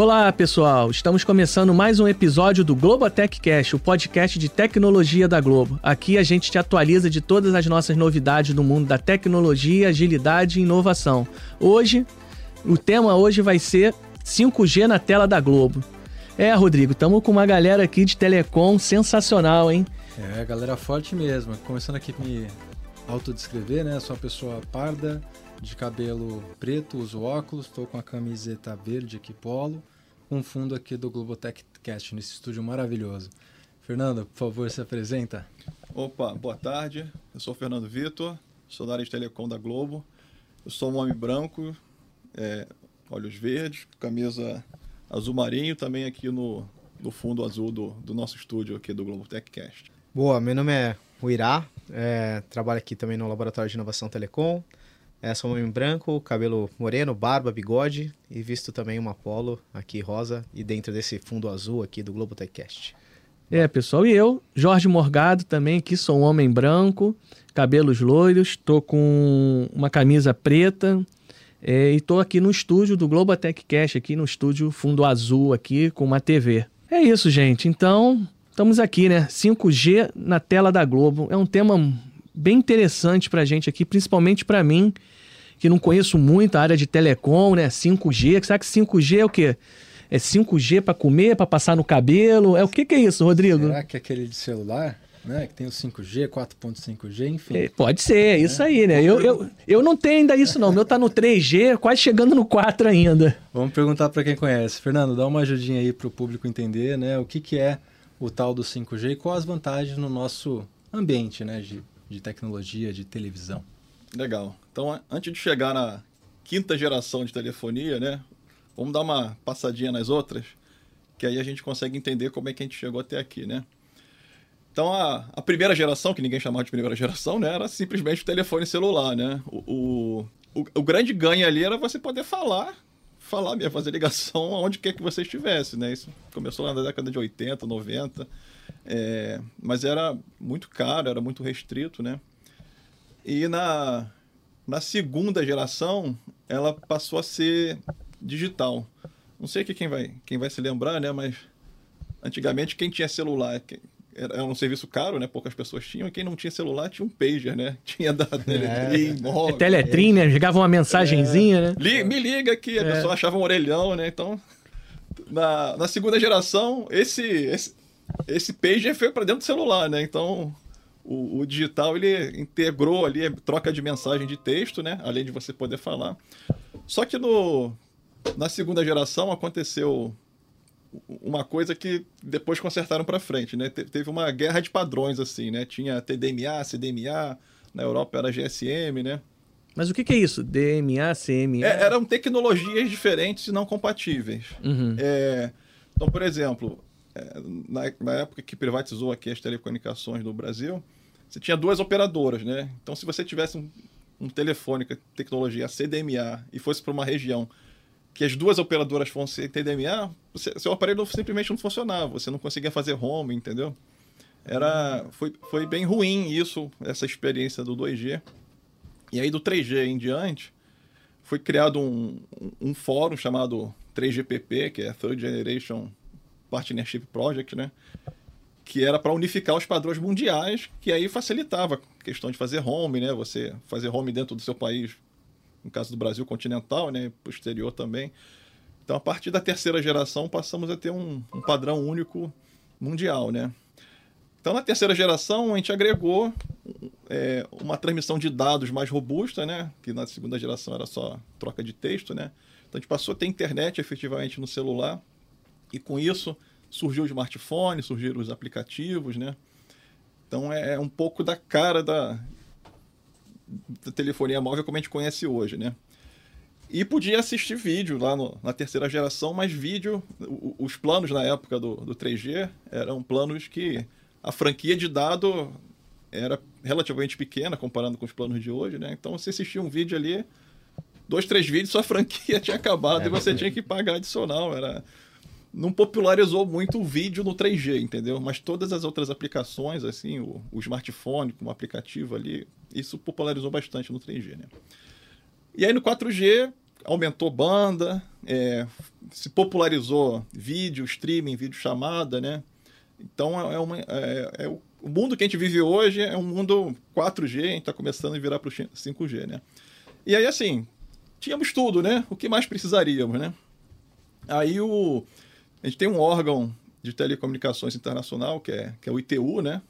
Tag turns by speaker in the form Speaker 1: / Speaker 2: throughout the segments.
Speaker 1: Olá, pessoal. Estamos começando mais um episódio do Globotech Cast, o podcast de tecnologia da Globo. Aqui a gente te atualiza de todas as nossas novidades no mundo da tecnologia, agilidade e inovação. Hoje, o tema hoje vai ser 5G na tela da Globo. É, Rodrigo, estamos com uma galera aqui de telecom sensacional, hein?
Speaker 2: É, galera forte mesmo. Começando aqui a me autodescrever, né? Sou uma pessoa parda, de cabelo preto, uso óculos, estou com a camiseta verde aqui, polo, com fundo aqui do Globotech Cast, nesse estúdio maravilhoso. Fernando, por favor, se apresenta.
Speaker 3: Opa, boa tarde. Eu sou o Fernando Vitor, sou da área de telecom da Globo. Eu sou um homem branco, é, olhos verdes, camisa azul marinho, também aqui no, no fundo azul do, do nosso estúdio aqui do Globotech Cast.
Speaker 4: Boa, meu nome é Uirá, é, trabalho aqui também no Laboratório de Inovação Telecom. É, sou um homem branco, cabelo moreno, barba, bigode e visto também uma polo aqui rosa e dentro desse fundo azul aqui do Globo Techcast.
Speaker 1: É, pessoal, e eu, Jorge Morgado também, que sou um homem branco, cabelos loiros, tô com uma camisa preta é, e tô aqui no estúdio do Globo Techcast, aqui no estúdio fundo azul aqui com uma TV. É isso, gente. Então, estamos aqui, né? 5G na tela da Globo. É um tema bem interessante para a gente aqui, principalmente para mim, que não conheço muito a área de telecom, né? 5G. Será que 5G é o quê? É 5G para comer, para passar no cabelo? É o que, que é isso, Rodrigo?
Speaker 2: Será que é aquele de celular? Né? Que tem o 5G, 4.5G, enfim.
Speaker 1: É, pode ser, é isso aí, né? Eu, eu, eu não tenho ainda isso não. O meu tá no 3G, quase chegando no 4 ainda.
Speaker 2: Vamos perguntar para quem conhece. Fernando, dá uma ajudinha aí para o público entender, né? O que, que é o tal do 5G e quais as vantagens no nosso ambiente, né? De de tecnologia, de televisão.
Speaker 3: Legal. Então, antes de chegar na quinta geração de telefonia, né? Vamos dar uma passadinha nas outras, que aí a gente consegue entender como é que a gente chegou até aqui, né? Então, a, a primeira geração, que ninguém chamava de primeira geração, né? Era simplesmente o telefone celular, né? O, o, o, grande ganho ali era você poder falar, falar mesmo, fazer ligação aonde quer que você estivesse, né? Isso começou lá na década de 80, 90, é, mas era muito caro, era muito restrito, né? E na, na segunda geração, ela passou a ser digital. Não sei que quem vai, quem vai se lembrar, né? Mas antigamente quem tinha celular era um serviço caro, né? Poucas pessoas tinham. E quem não tinha celular tinha um pager, né? Tinha da
Speaker 1: Teletrim, é. é Teletrim, né? Chegava uma mensagenzinha, é.
Speaker 3: né? me liga aqui, a é. pessoa achava um orelhão, né? Então, na, na segunda geração, esse, esse, esse pager foi para dentro do celular, né? Então, o, o, digital ele integrou ali troca de mensagem de texto, né? Além de você poder falar. Só que no, na segunda geração aconteceu uma coisa que depois consertaram para frente, né? Te, teve uma guerra de padrões assim, né? Tinha TDMA, CDMA, na Europa era GSM, né?
Speaker 1: Mas o que, que é isso? DMA, CMA?
Speaker 3: É, eram tecnologias diferentes e não compatíveis.
Speaker 1: Uhum.
Speaker 3: É, então, por exemplo, é, na, na, época que privatizou aqui as telecomunicações no Brasil, você tinha duas operadoras, né? Então, se você tivesse um, um telefone com tecnologia CDMA e fosse para uma região que as duas operadoras fossem TDMA, você, seu aparelho simplesmente não funcionava, você não conseguia fazer home, entendeu? Era, foi, foi bem ruim isso, essa experiência do 2G. E aí do 3G em diante, foi criado um, um, um fórum chamado 3GPP, que é Third Generation Partnership Project, né? Que era para unificar os padrões mundiais, que aí facilitava a questão de fazer home, né? Você fazer home dentro do seu país, no caso do Brasil continental, né? Exterior também. Então, a partir da terceira geração, passamos a ter um, um padrão único mundial, né? Então, na terceira geração, a gente agregou é, uma transmissão de dados mais robusta, né? Que na segunda geração era só troca de texto, né? Então, a gente passou a ter internet efetivamente no celular e com isso surgiu o smartphone, surgiram os aplicativos, né? Então é, é um pouco da cara da, da, telefonia móvel como a gente conhece hoje, né? E podia assistir vídeo lá no, na terceira geração, mas vídeo, o, os planos na época do, do 3G eram planos que a franquia de dado era relativamente pequena comparando com os planos de hoje, né? Então você assistia um vídeo ali, dois, três vídeos, sua franquia tinha acabado é, e você tinha que pagar adicional. Era, não popularizou muito o vídeo no 3G, entendeu? Mas todas as outras aplicações, assim, o, o smartphone como aplicativo ali, isso popularizou bastante no 3G, né? E aí no 4G aumentou banda, é, se popularizou vídeo, streaming, vídeo chamada, né? Então é, uma, é, é o, o mundo que a gente vive hoje é um mundo 4G, a gente está começando a virar para o 5G, né? E aí, assim, tínhamos tudo, né? O que mais precisaríamos, né? Aí o, a gente tem um órgão de telecomunicações internacional, que é, que é o ITU, né?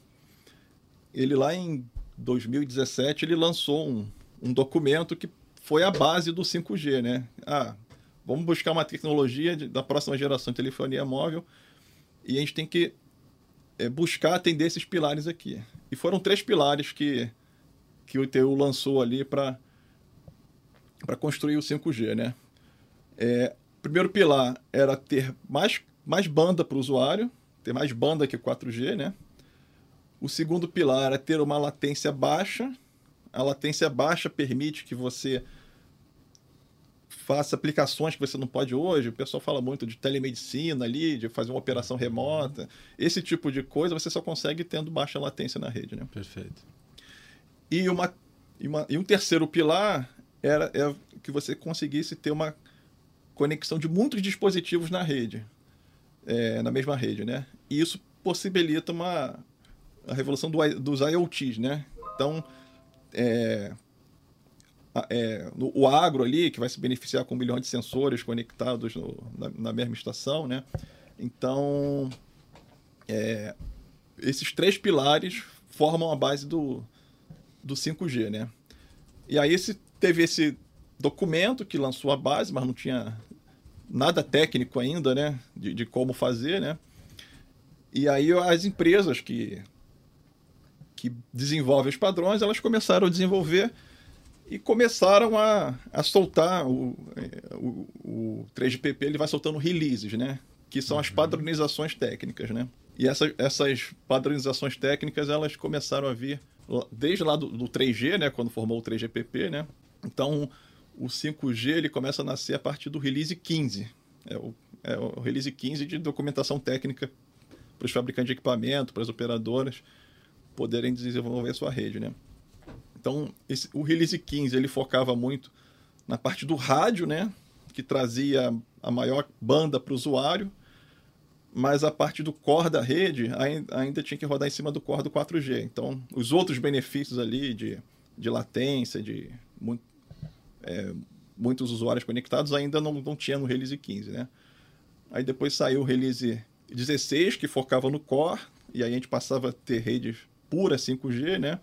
Speaker 3: Ele lá em 2017, ele lançou um, um documento que foi a base do 5G, né? Ah, vamos buscar uma tecnologia de, da próxima geração de telefonia móvel e a gente tem que é, buscar atender esses pilares aqui. E foram três pilares que, que o ITU lançou ali para construir o 5G, né? É, primeiro pilar era ter mais, mais banda para o usuário, ter mais banda que 4G, né? O segundo pilar é ter uma latência baixa. A latência baixa permite que você faça aplicações que você não pode hoje. O pessoal fala muito de telemedicina ali, de fazer uma operação remota. Esse tipo de coisa você só consegue tendo baixa latência na rede, né?
Speaker 2: Perfeito.
Speaker 3: E, uma, e, uma, e um terceiro pilar era é que você conseguisse ter uma conexão de muitos dispositivos na rede, é, na mesma rede, né? E isso possibilita uma a revolução do, dos IoTs, né? Então, é, é, o agro ali, que vai se beneficiar com um milhão de sensores conectados no, na, na, mesma estação, né? Então, é, esses três pilares formam a base do, do 5G, né? E aí esse, teve esse documento que lançou a base, mas não tinha nada técnico ainda, né? De, de como fazer, né? E aí as empresas que, que desenvolvem os padrões, elas começaram a desenvolver e começaram a, a soltar o, o, o 3GPP ele vai soltando releases, né? Que são as uhum. padronizações técnicas, né? E essa, essas padronizações técnicas elas começaram a vir desde lá do, do 3G, né? Quando formou o 3GPP, né? Então o 5G ele começa a nascer a partir do release 15. É o, é o release 15 de documentação técnica para os fabricantes de equipamento, para as operadoras poderem desenvolver sua rede, né? Então, esse, o release 15 ele focava muito na parte do rádio, né? Que trazia a maior banda para o usuário, mas a parte do core da rede ainda tinha que rodar em cima do core do 4G. Então, os outros benefícios ali de, de latência, de muito, é, muitos usuários conectados ainda não, não tinha no release 15, né? Aí depois saiu o release 16, que focava no core, e aí a gente passava a ter redes pura 5G, né?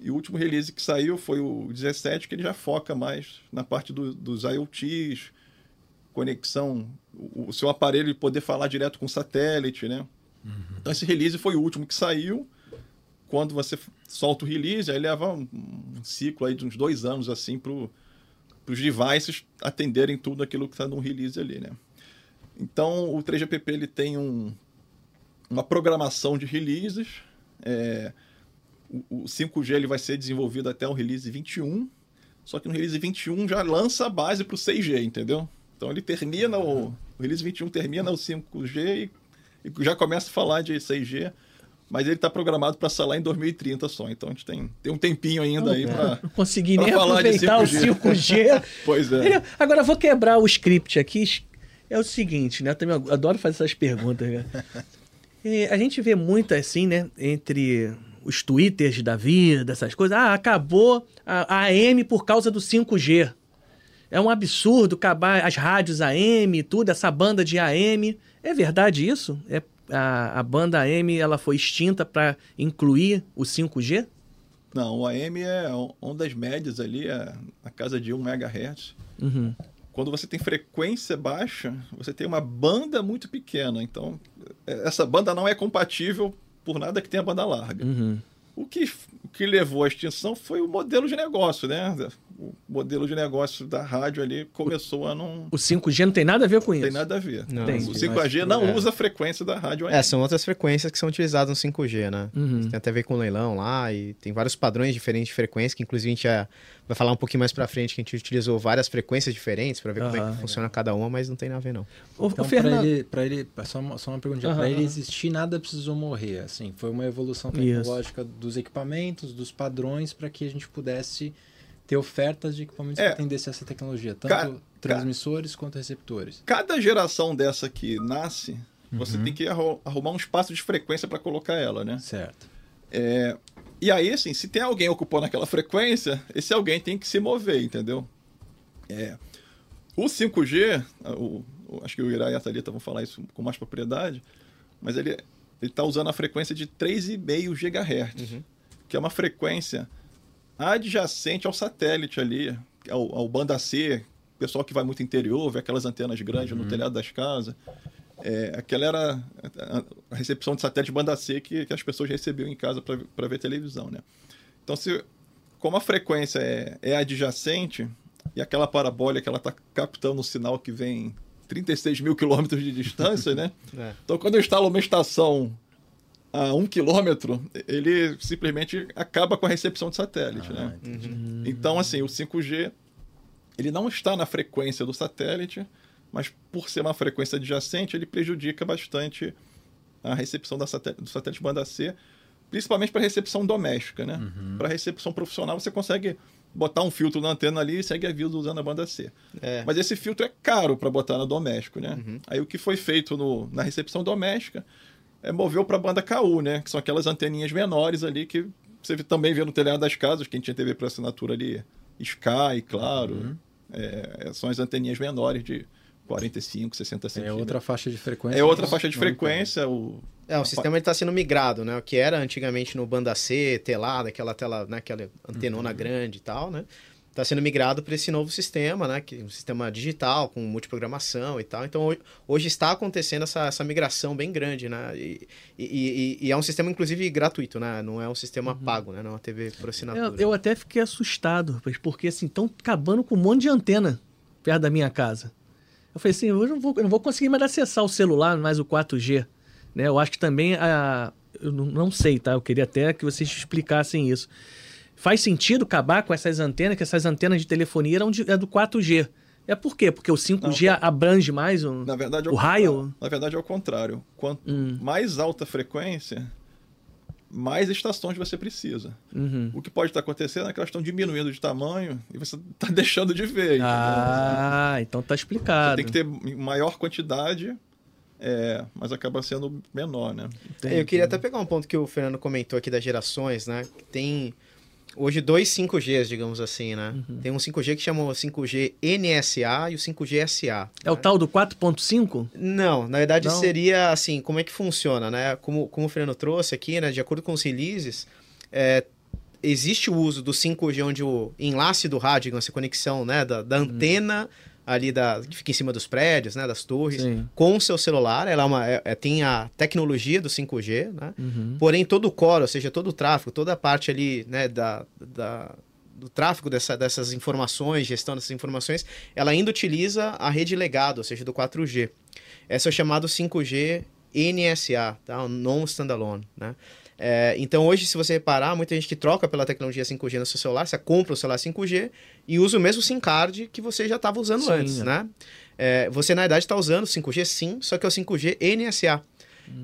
Speaker 3: E o último release que saiu foi o 17, que ele já foca mais na parte do, dos IoTs, conexão, o, o, seu aparelho poder falar direto com o satélite, né? Uhum. Então esse release foi o último que saiu. Quando você solta o release, aí leva um, um ciclo aí de uns dois anos assim para os devices atenderem tudo aquilo que está no release ali, né? Então o 3GPP ele tem um, uma programação de releases. É, o, 5G ele vai ser desenvolvido até o release 21, só que no release 21 já lança a base para o 6G, entendeu? Então ele termina o, o release 21 termina o 5G e, e já começa a falar de 6G mas ele está programado para sair lá em 2030 só. Então a gente tem, tem um tempinho ainda aí para.
Speaker 1: Não consegui nem aproveitar 5G. o 5G.
Speaker 3: pois é.
Speaker 1: Agora vou quebrar o script aqui. É o seguinte, né? Eu também adoro fazer essas perguntas. Né? a gente vê muito assim, né? Entre os twitters da vida, essas coisas. Ah, acabou a, a AM por causa do 5G. É um absurdo acabar as rádios AM, tudo, essa banda de AM. É verdade isso? É, a, a banda AM ela foi extinta para incluir o 5G?
Speaker 3: Não, o AM é ondas médias ali, é a casa de 1 MHz.
Speaker 1: Uhum.
Speaker 3: Quando você tem frequência baixa, você tem uma banda muito pequena. Então, é, essa banda não é compatível por nada que tenha banda larga.
Speaker 1: Uhum.
Speaker 3: O que, o que levou à extinção foi o modelo de negócio, né? O modelo de negócio da rádio ali começou a não.
Speaker 1: O 5G não tem nada a ver com isso.
Speaker 3: Tem nada a ver.
Speaker 1: Não, tem.
Speaker 3: O 5G não é. usa a frequência da rádio ainda.
Speaker 4: É, são outras frequências que são utilizadas no 5G, né?
Speaker 1: Uhum.
Speaker 4: Tem até a ver com leilão lá e tem vários padrões diferentes de frequência que inclusive a gente já vai falar um pouquinho mais para frente que a gente utilizou várias frequências diferentes para ver uhum. como é que funciona cada uma, mas não tem nada a ver não.
Speaker 2: O, então, para ele, pra ele só uma, só uma pergunta, uhum. para ele existir nada precisou morrer, assim, foi uma evolução tecnológica Isso. dos equipamentos, dos padrões para que a gente pudesse ter ofertas de equipamentos é, que atendessem essa tecnologia, tanto transmissores quanto receptores.
Speaker 3: Cada geração dessa que nasce, você tem que arru- arrumar um espaço de frequência para colocar ela, né?
Speaker 2: Certo.
Speaker 3: É, e aí, assim, se tem alguém ocupando aquela frequência, esse alguém tem que se mover, entendeu? É, o 5G, o, o- acho que o Ira e a Thalita vão falar isso com mais propriedade, mas ele está usando a frequência de 3,5 GHz, que é uma frequência adjacente ao satélite ali, ao, ao banda C, pessoal que vai muito interior, vê aquelas antenas grandes no telhado das casas. É, aquela era a- recepção de satélite banda C que, que as pessoas recebiam em casa para ver televisão, né? Então, se, como a frequência é, é adjacente e aquela parabólica ela está captando o sinal que vem 36 mil quilômetros de distância, né?
Speaker 4: É.
Speaker 3: Então, quando eu instalo uma estação a um quilômetro, ele simplesmente acaba com a recepção de satélite, né? Então, assim, o 5G ele não está na frequência do satélite, mas por ser uma frequência adjacente, ele prejudica bastante a recepção da satélite, do satélite banda C, principalmente para recepção doméstica, né? Para recepção profissional, você consegue botar um filtro na antena ali e segue aviso usando a banda C.
Speaker 4: É.
Speaker 3: Mas esse filtro é caro para botar no doméstico, né? Aí o que foi feito no- na recepção doméstica é moveu para a banda KU, né? Que são aquelas anteninhas menores ali que você também vê no telhado das casas, quem tinha TV por assinatura ali, Sky, claro. É, são as anteninhas menores de 45, 60
Speaker 2: É
Speaker 3: centímetros.
Speaker 2: outra faixa de frequência.
Speaker 3: É outra
Speaker 2: Não-
Speaker 3: faixa de frequência. O...
Speaker 4: É, o sistema está sendo migrado, né? O que era antigamente no banda C, telada, aquela tela, né? aquela antenona grande e tal, né? Está sendo migrado para esse novo sistema, né? Que é um sistema digital com multiprogramação e tal. Então ho- hoje está acontecendo essa, essa migração bem grande, né? E, e- e- é um sistema inclusive gratuito, né? Não é um sistema pago, né? Não é uma TV por assinatura.
Speaker 1: Eu, eu até fiquei assustado, rapaz, porque assim, estão acabando com um monte de antena perto da minha casa. Eu falei assim, eu não vou, eu não vou conseguir mais acessar o celular, mais o 4G. Né? Eu acho que também, a, eu não, não sei, tá? Eu queria até que vocês explicassem isso. Faz sentido acabar com essas antenas, que essas antenas de telefonia eram de, é do 4G. É por quê? Porque o 5G abrange mais o,
Speaker 3: Na verdade, é
Speaker 1: o raio?
Speaker 3: Na verdade, é o contrário. Quanto
Speaker 1: Hum.
Speaker 3: mais alta a frequência, mais estações você precisa.
Speaker 1: Uhum.
Speaker 3: O que pode estar acontecendo é que elas estão diminuindo de tamanho e você está deixando de ver. entendeu?
Speaker 1: Ah, então tá
Speaker 3: Você
Speaker 1: explicado.
Speaker 3: tem que ter maior quantidade, é, mas acaba sendo menor, né?
Speaker 4: É, Eu queria até pegar um ponto que o Fernando comentou aqui das gerações, né? Tem hoje dois 5Gs, digamos assim, né? Tem um 5G que chama o 5G NSA e o 5G SA.
Speaker 1: É o
Speaker 4: né?
Speaker 1: tal do 4.5?
Speaker 4: Não, na verdade
Speaker 1: Não?
Speaker 4: seria assim, como é que funciona, né? Como, como o Fernando trouxe aqui, né? De acordo com os releases, é, existe o uso do 5G onde o enlace do rádio, essa conexão, né? Da, da antena ali da, que fica em cima dos prédios, né? Das torres,
Speaker 1: Sim.
Speaker 4: com o seu celular. Ela é uma, é- é- tem a tecnologia do 5G, né?
Speaker 1: Uhum.
Speaker 4: Porém, todo o core, ou seja, todo o tráfego, toda a parte ali, né, da, da- do tráfego dessa- dessas informações, gestão dessas informações, ela ainda utiliza a rede legado, ou seja, do 4G. Esse é o chamado 5G NSA, tá? O Non-Standalone, né? É, então, hoje, se você reparar, muita gente que troca pela tecnologia 5G no seu celular, você compra o celular 5G e usa o mesmo SIM card que você já estava usando
Speaker 1: Sim,
Speaker 4: antes,
Speaker 1: é.
Speaker 4: né? É, você, na verdade, está usando 5G sim, só que é o 5G NSA.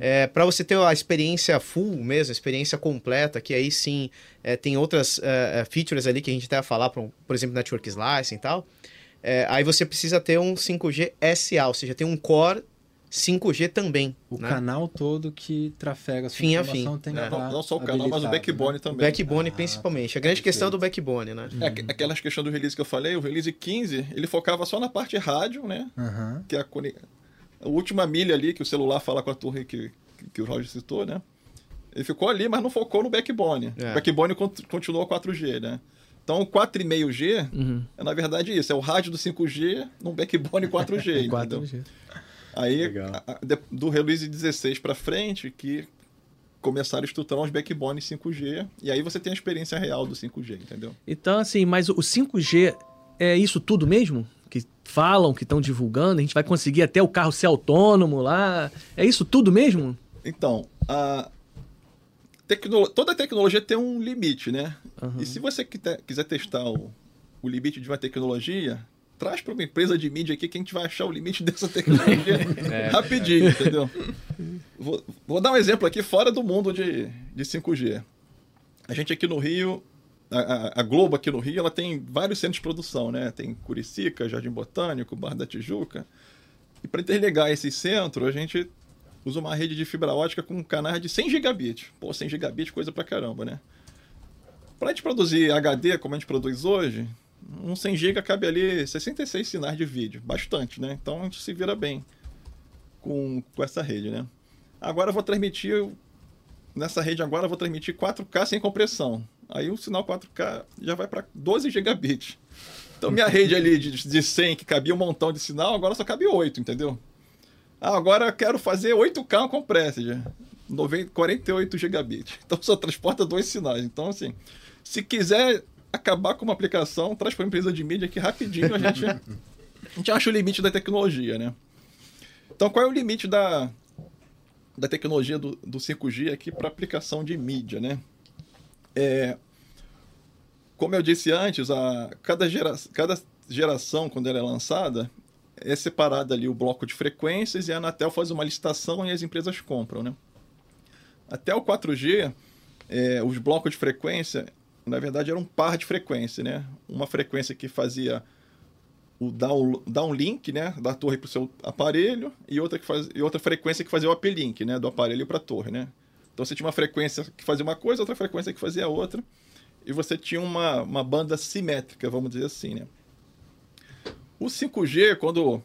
Speaker 4: É, para você ter a experiência full mesmo, a experiência completa, que aí sim é, tem outras é, features ali que a gente até vai falar, por, por exemplo, Network Slicing e tal. Aí você precisa ter um 5G SA, ou seja, tem um core 5G também.
Speaker 2: O
Speaker 4: né?
Speaker 2: canal todo que trafega a sua
Speaker 4: Fim a fim.
Speaker 2: tem
Speaker 4: É.
Speaker 3: Não, não só o canal, mas o backbone
Speaker 2: né?
Speaker 4: O
Speaker 3: também.
Speaker 4: backbone
Speaker 2: Ah,
Speaker 4: principalmente. A grande questão é do backbone, né?
Speaker 3: É, aqu- aquelas questões do release que eu falei, o release 15, ele focava só na parte rádio, né?
Speaker 2: Aham.
Speaker 3: Que é a, a última milha ali que o celular fala com a torre que, que o Roger citou, né? Ele ficou ali, mas não focou no backbone.
Speaker 4: É.
Speaker 3: O backbone cont- continuou 4G, né? Então o 4,5G
Speaker 1: Uhum.
Speaker 3: é na verdade isso, é o rádio do 5G num backbone 4G, entendeu?
Speaker 1: 4G.
Speaker 3: Aí, a- de- do release 16 para frente, que começaram a estruturar os backbones 5G, e aí você tem a experiência real do 5G, entendeu?
Speaker 1: Então, assim, mas o 5G é isso tudo mesmo? Que falam, que estão divulgando? A gente vai conseguir até o carro ser autônomo lá? É isso tudo mesmo?
Speaker 3: Então, a tecno... toda tecnologia tem um limite, né?
Speaker 1: Aham.
Speaker 3: E se você quiser testar o, o limite de uma tecnologia, traz para uma empresa de mídia aqui que a gente vai achar o limite dessa tecnologia rapidinho, entendeu? Vou, vou dar um exemplo aqui fora do mundo de, de 5G. A gente aqui no Rio a, a, Globo aqui no Rio, ela tem vários centros de produção, né? Tem Curicica, Jardim Botânico, Barra da Tijuca. E para interligar esses centros, a gente usa uma rede de fibra ótica com canais de 100 gigabits. Pô, 100 gigabits, coisa pra caramba, né? Para a gente produzir HD, como a gente produz hoje, um 100 GB cabe ali 66 sinais de vídeo. Bastante, né? Então a gente se vira bem com, com essa rede, né? Agora eu vou transmitir nessa rede agora eu vou transmitir 4K sem compressão. Aí o sinal 4K já vai para 12 gigabits. Então minha rede ali de, de 100 que cabia um montão de sinal, agora só cabe 8, entendeu? Ah, agora eu quero fazer 8K com Prestige. 48 gigabits. Então só transporta dois sinais. Então, assim, se quiser acabar com uma aplicação, traz para a empresa de mídia que rapidinho a gente, a gente acha o limite da tecnologia, né? Então, qual é o limite da, da tecnologia do, do 5G aqui para aplicação de mídia, né? É, como eu disse antes, a, cada, gera, cada geração, quando ela é lançada, é separada ali o bloco de frequências e a Anatel faz uma licitação e as empresas compram, né? Até o 4G, é, os blocos de frequência, na verdade, eram um par de frequência, né? Uma frequência que fazia o down, downlink, né, da torre para o seu aparelho e outra que faz, e outra frequência que fazia o uplink, né, do aparelho para a torre, né? Então você tinha uma frequência que fazia uma coisa, outra frequência que fazia outra, e você tinha uma, uma banda simétrica, vamos dizer assim, né? O 5G, quando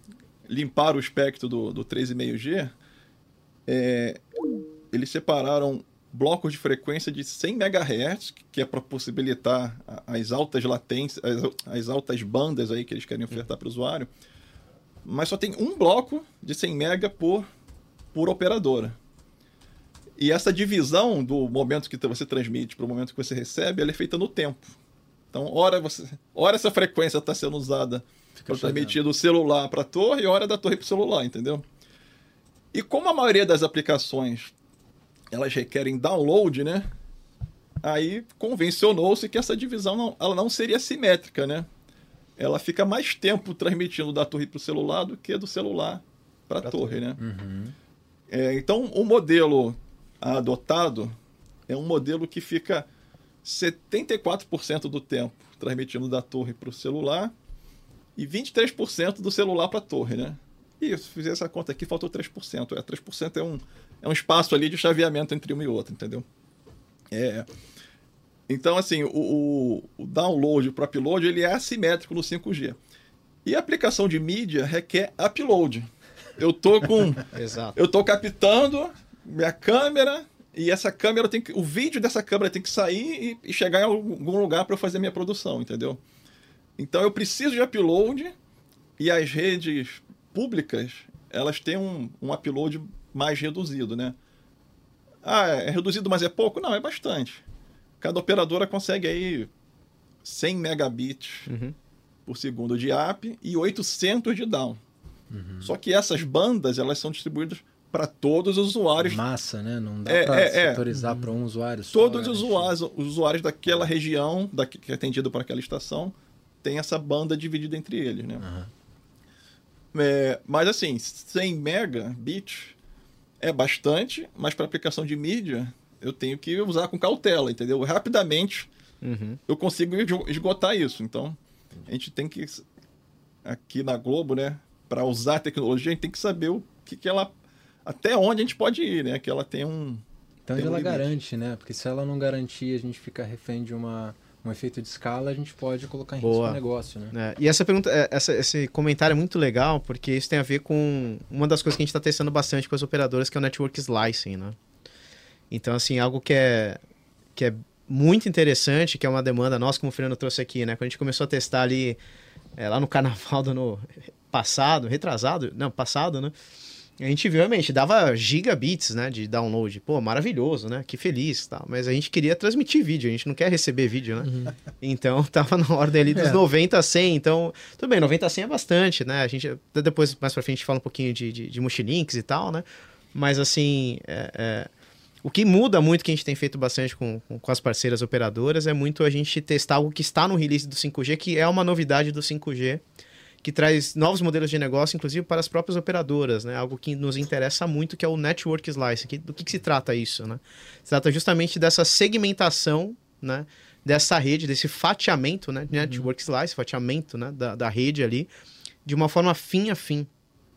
Speaker 3: limparam o espectro do, do 3,5G, é, eles separaram blocos de frequência de 100 MHz, que é para possibilitar as altas latências, as, as, altas bandas aí que eles querem ofertar para o usuário. Mas só tem um bloco de 100 MB por, por operadora. E essa divisão do momento que você transmite para o momento que você recebe, ela é feita no tempo. Então, hora, você, hora essa frequência está sendo usada para transmitir do celular para a torre e hora da torre para o celular, entendeu? E como a maioria das aplicações elas requerem download, né? Aí convencionou-se que essa divisão não, ela não seria simétrica, né? Ela fica mais tempo transmitindo da torre para o celular do que do celular para a torre, né? Uhum. É, então, o modelo adotado é um modelo que fica 74% do tempo transmitindo da torre para o celular e 23% do celular para a torre, né? E se fizer essa conta aqui, faltou 3%. É, 3% é um, é um espaço ali de chaveamento entre uma e outra, entendeu? É, então, assim, o, o, download, o upload, ele é assimétrico no 5G. E a aplicação de mídia requer upload. Eu tô com. Exato. Eu tô captando minha câmera e essa câmera tem que. O vídeo dessa câmera tem que sair e, e chegar em algum lugar para eu fazer minha produção, entendeu? Então eu preciso de upload e as redes públicas elas têm um, um upload mais reduzido, né? Ah, é reduzido, mas é pouco? Não, é bastante. Cada operadora consegue aí 100 megabits uhum. por segundo de up e 800 de down. Uhum. Só que essas bandas, elas são distribuídas para todos os usuários.
Speaker 2: Massa, né? Não dá é, para é, setorizar é. para um usuário
Speaker 3: só. Todos os usuários, os usuários daquela região, da, que é atendido por aquela estação, tem essa banda dividida entre eles, né? Uhum. É, mas assim, 100 megabits é bastante, mas para aplicação de mídia eu tenho que usar com cautela, entendeu? Rapidamente uhum. eu consigo esgotar isso. Então a gente tem que aqui na Globo, né, para usar a tecnologia, a gente tem que saber o que, que ela até onde a gente pode ir, né? Que ela tem um
Speaker 2: então tem ela um garante, né? Porque se ela não garantir, a gente fica refém de uma um efeito de escala, a gente pode colocar em risco o negócio, né?
Speaker 4: É, e essa pergunta, é, essa, esse comentário é muito legal, porque isso tem a ver com uma das coisas que a gente está testando bastante com as operadoras, que é o Network Slicing, né? Então, assim, algo que é, que é muito interessante, que é uma demanda nossa, como o Fernando trouxe aqui, né? Quando a gente começou a testar ali, é, lá no carnaval do ano passado, retrasado, não, passado, né? A gente viu, realmente, dava gigabits, né, de download. Pô, maravilhoso, né? Que feliz, tal. Mas a gente queria transmitir vídeo, a gente não quer receber vídeo, né? Uhum. Então, tava na ordem ali dos é. 90 a 100. Então, tudo bem, 90 a 100 é bastante, né? A gente, depois, mais pra frente, a gente fala um pouquinho de, de, de multilinks e tal, né? Mas, assim, é, é, o que muda muito, que a gente tem feito bastante com, com, com as parceiras operadoras, é muito a gente testar algo que está no release do 5G, que é uma novidade do 5G, que traz novos modelos de negócio, inclusive para as próprias operadoras, né? Algo que nos interessa muito, que é o Network Slice. Que, do que, que se trata isso, né? Se trata justamente dessa segmentação, né? dessa rede, desse fatiamento, né? Network slice, fatiamento né? da, da rede ali, de uma forma fim a fim.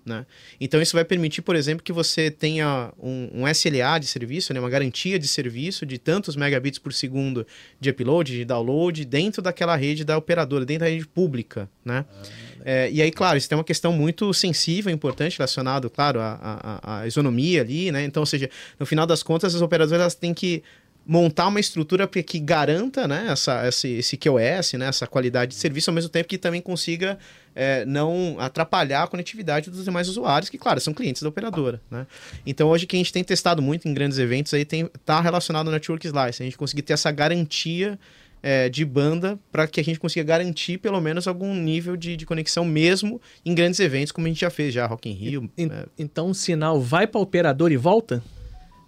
Speaker 4: Né? Então, isso vai permitir, por exemplo, que você tenha um, um, SLA de serviço, né? uma garantia de serviço de tantos megabits por segundo de upload, de download, dentro daquela rede da operadora, dentro da rede pública. Né? Ah, é, e aí, claro, isso tem uma questão muito sensível, importante, relacionado, claro, à, à, à isonomia ali. Né? Então, ou seja, no final das contas, as operadoras elas têm que montar uma estrutura que garanta né, essa, esse, esse QoS, né, essa qualidade de serviço, ao mesmo tempo que também consiga é, não atrapalhar a conectividade dos demais usuários, que, claro, são clientes da operadora. Né? Então, hoje, que a gente tem testado muito em grandes eventos, aí está relacionado ao Network Slice, a gente conseguir ter essa garantia é, de banda para que a gente consiga garantir pelo menos algum nível de, de, conexão mesmo em grandes eventos, como a gente já fez já, Rock in Rio.
Speaker 1: E, é... Então o sinal vai para o operador e volta?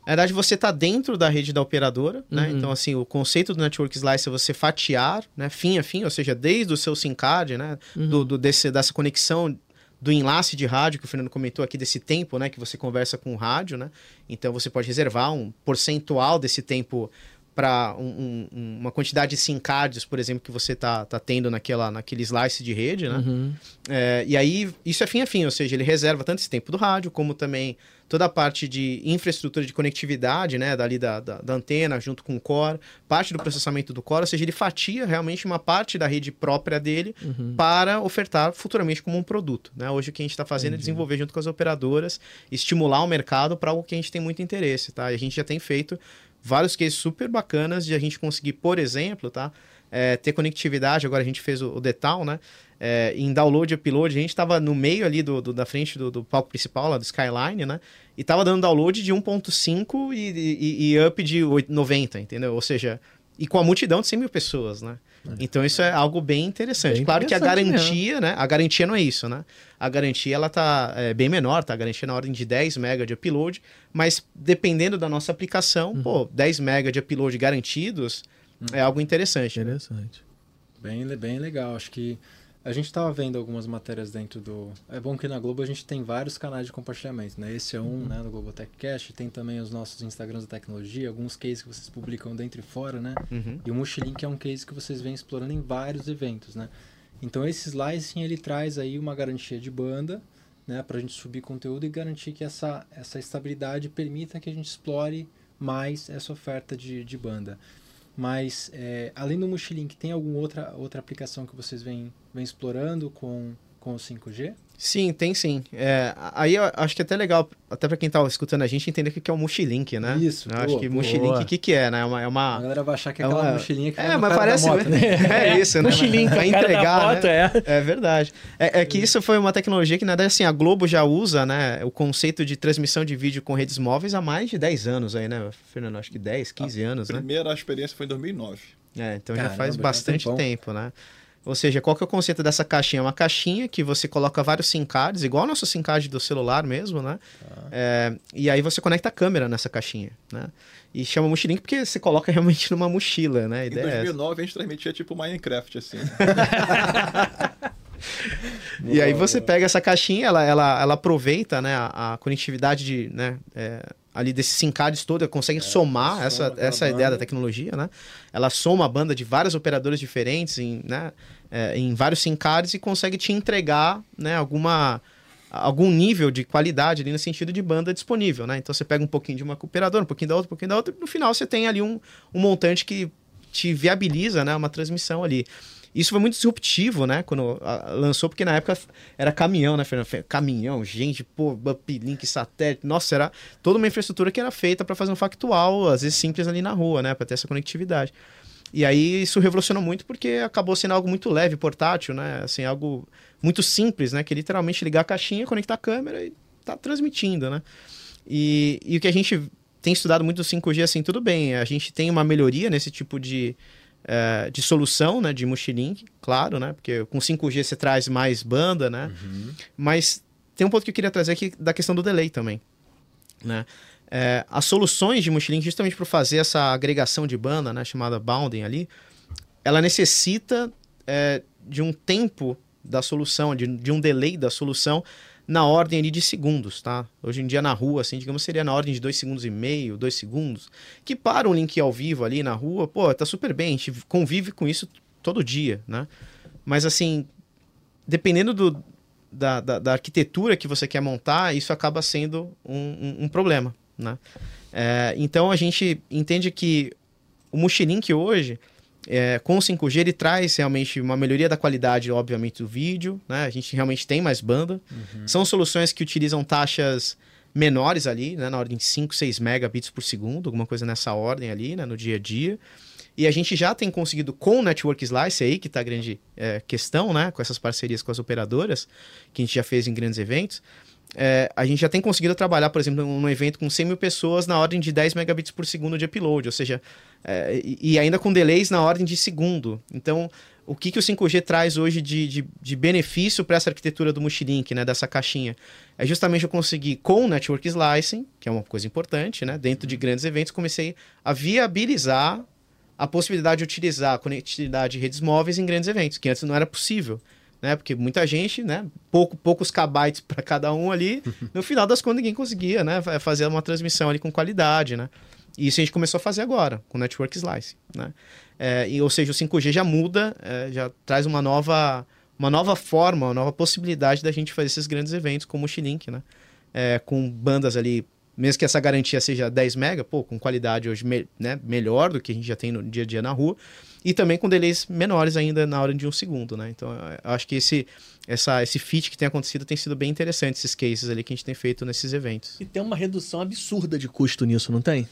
Speaker 4: Na verdade, você está dentro da rede da operadora, né? Uhum. Então, assim, o conceito do Network Slice é você fatiar, né? Fim a fim, ou seja, desde o seu SIM card, né? Uhum. Do, do, desse, dessa conexão do enlace de rádio que o Fernando comentou aqui desse tempo, né, que você conversa com o rádio, né? Então você pode reservar um percentual desse tempo para um, um, uma quantidade de SIM cards, por exemplo, que você está tá tendo naquela, naquele slice de rede, né? Uhum. É, e aí, isso é fim a fim, ou seja, ele reserva tanto esse tempo do rádio, como também toda a parte de infraestrutura de conectividade, né? Dali da, da, da, antena, junto com o core, parte do processamento do core, ou seja, ele fatia realmente uma parte da rede própria dele uhum. para ofertar futuramente como um produto, né? Hoje o que a gente está fazendo é Entendi. é desenvolver junto com as operadoras, estimular o mercado para algo que a gente tem muito interesse, tá? E a gente já tem feito vários cases super bacanas de a gente conseguir, por exemplo, tá? É, ter conectividade, agora a gente fez o, o Detal, né? É, em download e upload, a gente estava no meio ali do, do da frente do, do, palco principal, lá do Skyline, né? E tava dando download de 1.5 e, e, e, up de 90, entendeu? Ou seja, e com a multidão de 100 mil pessoas, né? Então isso é algo bem interessante. Bem claro interessante que a garantia, mesmo. né? A garantia não é isso, né? A garantia ela tá é, bem menor, tá? A garantia é na ordem de 10 MB de upload, mas dependendo da nossa aplicação, uhum. pô, 10 MB de upload garantidos. É algo interessante.
Speaker 1: Interessante.
Speaker 2: Né? Bem, bem legal. Acho que a gente estava vendo algumas matérias dentro do. É bom que na Globo a gente tem vários canais de compartilhamento, né? Esse é um, uhum. né, no Globo Techcast, tem também os nossos Instagrams da tecnologia, alguns cases que vocês publicam dentro e fora, né? Uhum. E o Mochilink é um case que vocês vêm explorando em vários eventos, né? Então esse slicing ele traz aí uma garantia de banda, né, para a gente subir conteúdo e garantir que essa, essa estabilidade permita que a gente explore mais essa oferta de, de banda. Mas, é, além do Mochilink, tem alguma outra, outra aplicação que vocês vêm, vêm explorando com, com o 5G?
Speaker 4: Sim, tem sim. É, aí eu acho que é até legal, até para quem tá escutando a gente, entender o que é o Mochilink, né?
Speaker 2: Isso,
Speaker 4: eu Acho que Mochilink, o que, que é, né? É uma, é uma...
Speaker 2: A galera vai achar que é, é aquela uma... mochilinha que
Speaker 4: É, mas parece... Moto, né? é isso, né?
Speaker 1: Mochilinho,
Speaker 4: pra entregar, moto, né? É. é verdade. É, é, que isso foi uma tecnologia que, na verdade, assim, a Globo já usa, né? O conceito de transmissão de vídeo com redes móveis há mais de 10 anos aí, né? Fernando, acho que 10, 15
Speaker 3: a
Speaker 4: anos,
Speaker 3: né? A primeira experiência foi em 2009.
Speaker 4: É, então Caramba, já faz bastante tempo, né? Ou seja, qual que é o conceito dessa caixinha? É uma caixinha que você coloca vários SIM cards, igual o nosso SIM card do celular mesmo, né? Ah. É, e aí você conecta a câmera nessa caixinha, né? E chama mochilinho porque você coloca realmente numa mochila, né? A
Speaker 3: em 2009 é a gente transmitia tipo Minecraft, assim.
Speaker 4: e aí você pega essa caixinha, ela, ela, ela aproveita né, a, a conectividade de, né, é, ali desses SIM cards todos, consegue é, somar essa, essa ideia da tecnologia, né? Ela soma a banda de várias operadoras diferentes em, né, é, em vários SIM cards e consegue te entregar né, alguma algum nível de qualidade ali no sentido de banda disponível, né? Então você pega um pouquinho de uma operadora, um pouquinho da outra, um pouquinho da outra, e no final você tem ali um, um montante que te viabiliza né, uma transmissão ali. Isso foi muito disruptivo, né? Quando lançou, porque na época era caminhão, né, Fernando? Caminhão, gente, pô, uplink, satélite. Nossa, era toda uma infraestrutura que era feita para fazer um factual, às vezes simples ali na rua, né? Para ter essa conectividade. E aí isso revolucionou muito porque acabou sendo algo muito leve, portátil, né? Assim, algo muito simples, né? Que é literalmente ligar a caixinha, conectar a câmera e tá transmitindo, né? E, e o que a gente tem estudado muito do 5G, assim, tudo bem, a gente tem uma melhoria nesse tipo de, é, de solução, né, de multilink, claro, né, porque com 5G você traz mais banda, né, uhum. mas tem um ponto que eu queria trazer aqui da questão do delay também, né. É, as soluções de multilink, justamente para fazer essa agregação de banda, né, chamada bounding ali, ela necessita é, de um tempo da solução, de, de um delay da solução na ordem ali de segundos, tá? Hoje em dia na rua, assim, digamos, seria na ordem de dois segundos e meio, dois segundos, que para um link ao vivo ali na rua, pô, tá super bem, a gente convive com isso todo dia, né? Mas assim, dependendo do, da, da, da arquitetura que você quer montar, isso acaba sendo um, um, um problema, né? É, então a gente entende que o Mochilink hoje, é, com o 5G, ele traz realmente uma melhoria da qualidade, obviamente, do vídeo. Né? A gente realmente tem mais banda. Uhum. São soluções que utilizam taxas menores ali, né? na ordem de 5, 6 megabits por segundo, alguma coisa nessa ordem ali, né? no dia a dia. E a gente já tem conseguido com o Network Slice aí, que está a grande é, questão, né? Com essas parcerias com as operadoras, que a gente já fez em grandes eventos é, a gente já tem conseguido trabalhar, por exemplo, num evento com 100 mil pessoas na ordem de 10 megabits por segundo de upload, ou seja, é, e, ainda com delays na ordem de segundo. Então, o que, que o 5G traz hoje de, de, de benefício para essa arquitetura do Multilink, né, dessa caixinha? É justamente eu conseguir, com o Network Slicing, que é uma coisa importante, né, dentro de grandes eventos, comecei a viabilizar a possibilidade de utilizar a conectividade de redes móveis em grandes eventos, que antes não era possível né? Porque muita gente, né? Pouco, poucos kbytes para cada um ali. No final das contas, ninguém conseguia, né? Fazer uma transmissão ali com qualidade, né? E isso a gente começou a fazer agora, com o Network Slice, né? É, e, ou seja, o 5G já muda, é, já traz uma nova, uma nova forma, uma nova possibilidade da gente fazer esses grandes eventos como o Xilink, né? É, com bandas ali, mesmo que essa garantia seja 10 mega, pô, com qualidade hoje me, né, melhor do que a gente já tem no dia a dia na rua, e também com delays menores ainda na hora de um segundo, né? Então, eu acho que esse, essa, esse fit que tem acontecido tem sido bem interessante, esses cases ali que a gente tem feito nesses eventos.
Speaker 1: E tem uma redução absurda de custo nisso, não tem?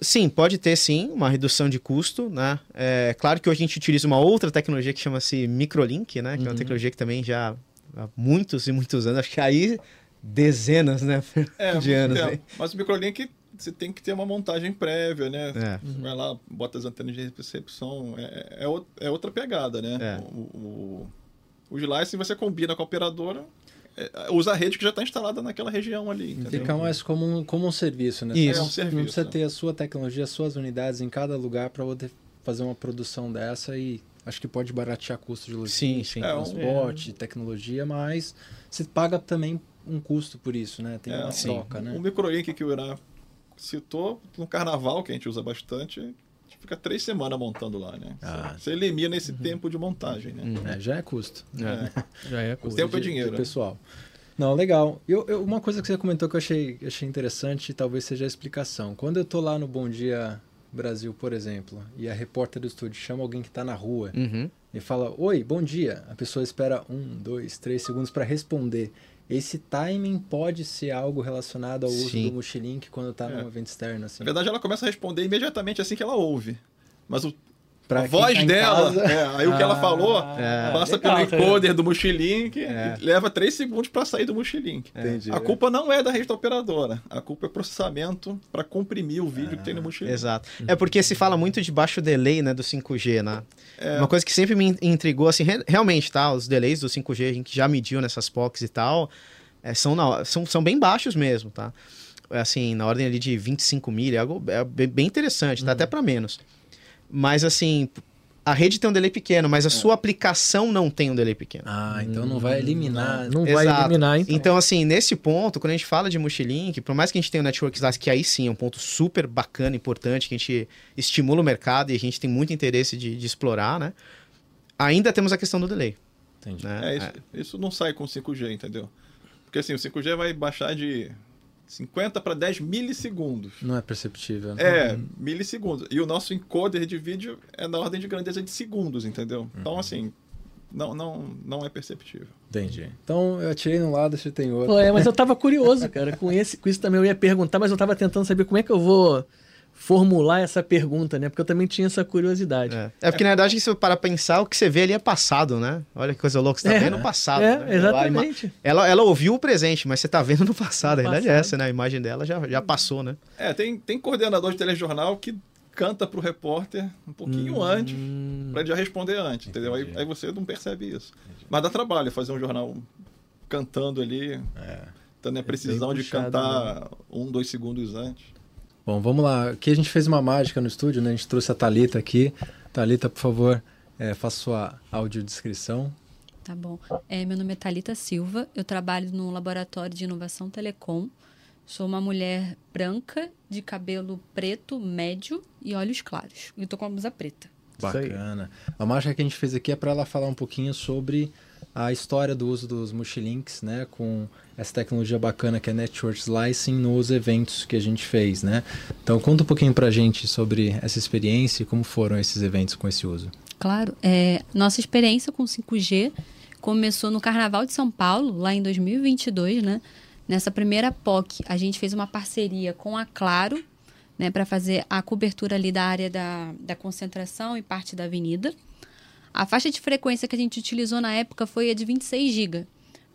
Speaker 4: Sim, pode ter sim uma redução de custo, né? É claro que hoje a gente utiliza uma outra tecnologia que chama-se Microlink, né? Que uhum. é uma uhum. tecnologia que também já há muitos e muitos anos, acho que aí dezenas, né,
Speaker 3: é, de anos. É, mas o Microlink você tem que ter uma montagem prévia, né? É. Vai lá, bota as antenas de recepção. É, é, é outra pegada, né? É. O, o, o Slice você combina com a operadora, é, usa a rede que já está instalada naquela região ali.
Speaker 2: Entendeu? Fica mais como um, como um serviço, né?
Speaker 3: Isso. É um serviço.
Speaker 2: Não precisa ter a sua tecnologia, as suas unidades em cada lugar para poder fazer uma produção dessa e acho que pode baratear custos de logística, sim, sim. transporte, é. tecnologia, mas você paga também um custo por isso, né? Tem é, uma troca, né?
Speaker 3: O microlink que o Irá citou, no carnaval, que a gente usa bastante, a gente fica três semanas montando lá, né? Ah. Você elimina esse uhum. tempo de montagem, né?
Speaker 2: Uhum. É, já é custo. É.
Speaker 1: Já é custo.
Speaker 3: O tempo é dinheiro.
Speaker 2: De, de pessoal. Não, legal. Eu, eu, uma coisa que você comentou que eu achei, achei interessante, talvez seja a explicação. Quando eu tô lá no Bom Dia Brasil, por exemplo, e a repórter do estúdio chama alguém que está na rua uhum. e fala: Oi, bom dia. A pessoa espera um, dois, três segundos para responder. Esse timing pode ser algo relacionado ao uso Sim. do Mochilink quando está é. num evento externo. Assim.
Speaker 3: Na verdade, ela começa a responder imediatamente assim que ela ouve. Mas o Pra a voz tá dela, é, aí o que ela ah, falou, é, passa legal, pelo encoder do Mochilink é. leva três segundos para sair do Mochilink.
Speaker 2: Entendi.
Speaker 3: A culpa não é da rede da operadora, a culpa é processamento para comprimir o vídeo que tem no Mochilink.
Speaker 4: Exato. É porque se fala muito de baixo delay, né, do 5G, né? É. Uma coisa que sempre me intrigou, assim, realmente, tá? Os delays do 5G a gente já mediu nessas POCs e tal, é, são, na, são, são bem baixos mesmo, tá? Assim, na ordem ali de 25 mil, é algo é bem interessante, tá? Uhum. Até para menos. Mas assim, a rede tem um delay pequeno, mas a é. sua aplicação não tem um delay pequeno.
Speaker 2: Ah, então não vai eliminar.
Speaker 1: Não, não vai eliminar, então.
Speaker 4: Então, assim, nesse ponto, quando a gente fala de multilink, por mais que a gente tenha o Network Slice, que aí sim é um ponto super bacana, importante, que a gente estimula o mercado e a gente tem muito interesse de, de explorar, né? Ainda temos a questão do delay.
Speaker 3: Entendi. Né? É, isso, é. isso não sai com 5G, entendeu? Porque assim, o 5G vai baixar de 50 para 10 milissegundos.
Speaker 2: Não é perceptível.
Speaker 3: Né? É, uhum. milissegundos. E o nosso encoder de vídeo é na ordem de grandeza de segundos, entendeu? Então, uhum. Então, assim, não, não, não é perceptível.
Speaker 2: Entendi. Então, eu atirei um lado, você tem outro.
Speaker 1: é, mas eu tava curioso, cara. Com, esse, com isso também eu ia perguntar, mas eu tava tentando saber como é que eu vou formular essa pergunta, né? Porque eu também tinha essa curiosidade.
Speaker 4: É, é porque, na verdade, se você para pensar, o que você vê ali é passado, né? Olha que coisa louca, você tá é, vendo o passado.
Speaker 1: É,
Speaker 4: né?
Speaker 1: exatamente.
Speaker 4: Ela, ela ouviu o presente, mas você tá vendo no passado. A verdade é essa, né? A imagem dela já, já passou, né?
Speaker 3: É, tem, tem coordenador de telejornal que canta pro repórter um pouquinho hum, antes, para ele já responder antes, entendeu? Aí, aí, você não percebe isso. Entendi. Mas dá trabalho fazer um jornal cantando ali, é. tendo a é precisão de cantar né? um, dois segundos antes.
Speaker 2: Bom, vamos lá. Aqui a gente fez uma mágica no estúdio, né? A gente trouxe a Talita aqui. Talita, por favor, é, faça sua audiodescrição.
Speaker 5: Tá bom. É, meu nome é Thalita Silva, eu trabalho no Laboratório de Inovação Telecom. Sou uma mulher branca, de cabelo preto, médio e olhos claros. E tô com uma blusa preta.
Speaker 2: Bacana. A marcha que a gente fez aqui é para ela falar um pouquinho sobre a história do uso dos multilinks, né, com essa tecnologia bacana que é Network Slicing nos eventos que a gente fez, né? Então conta um pouquinho pra gente sobre essa experiência e como foram esses eventos com esse uso.
Speaker 5: Claro, é, nossa experiência com 5G começou no Carnaval de São Paulo, lá em 2022, né? Nessa primeira POC, a gente fez uma parceria com a Claro, né, para fazer a cobertura ali da área da, da concentração e parte da avenida. A faixa de frequência que a gente utilizou na época foi a de 26 GB.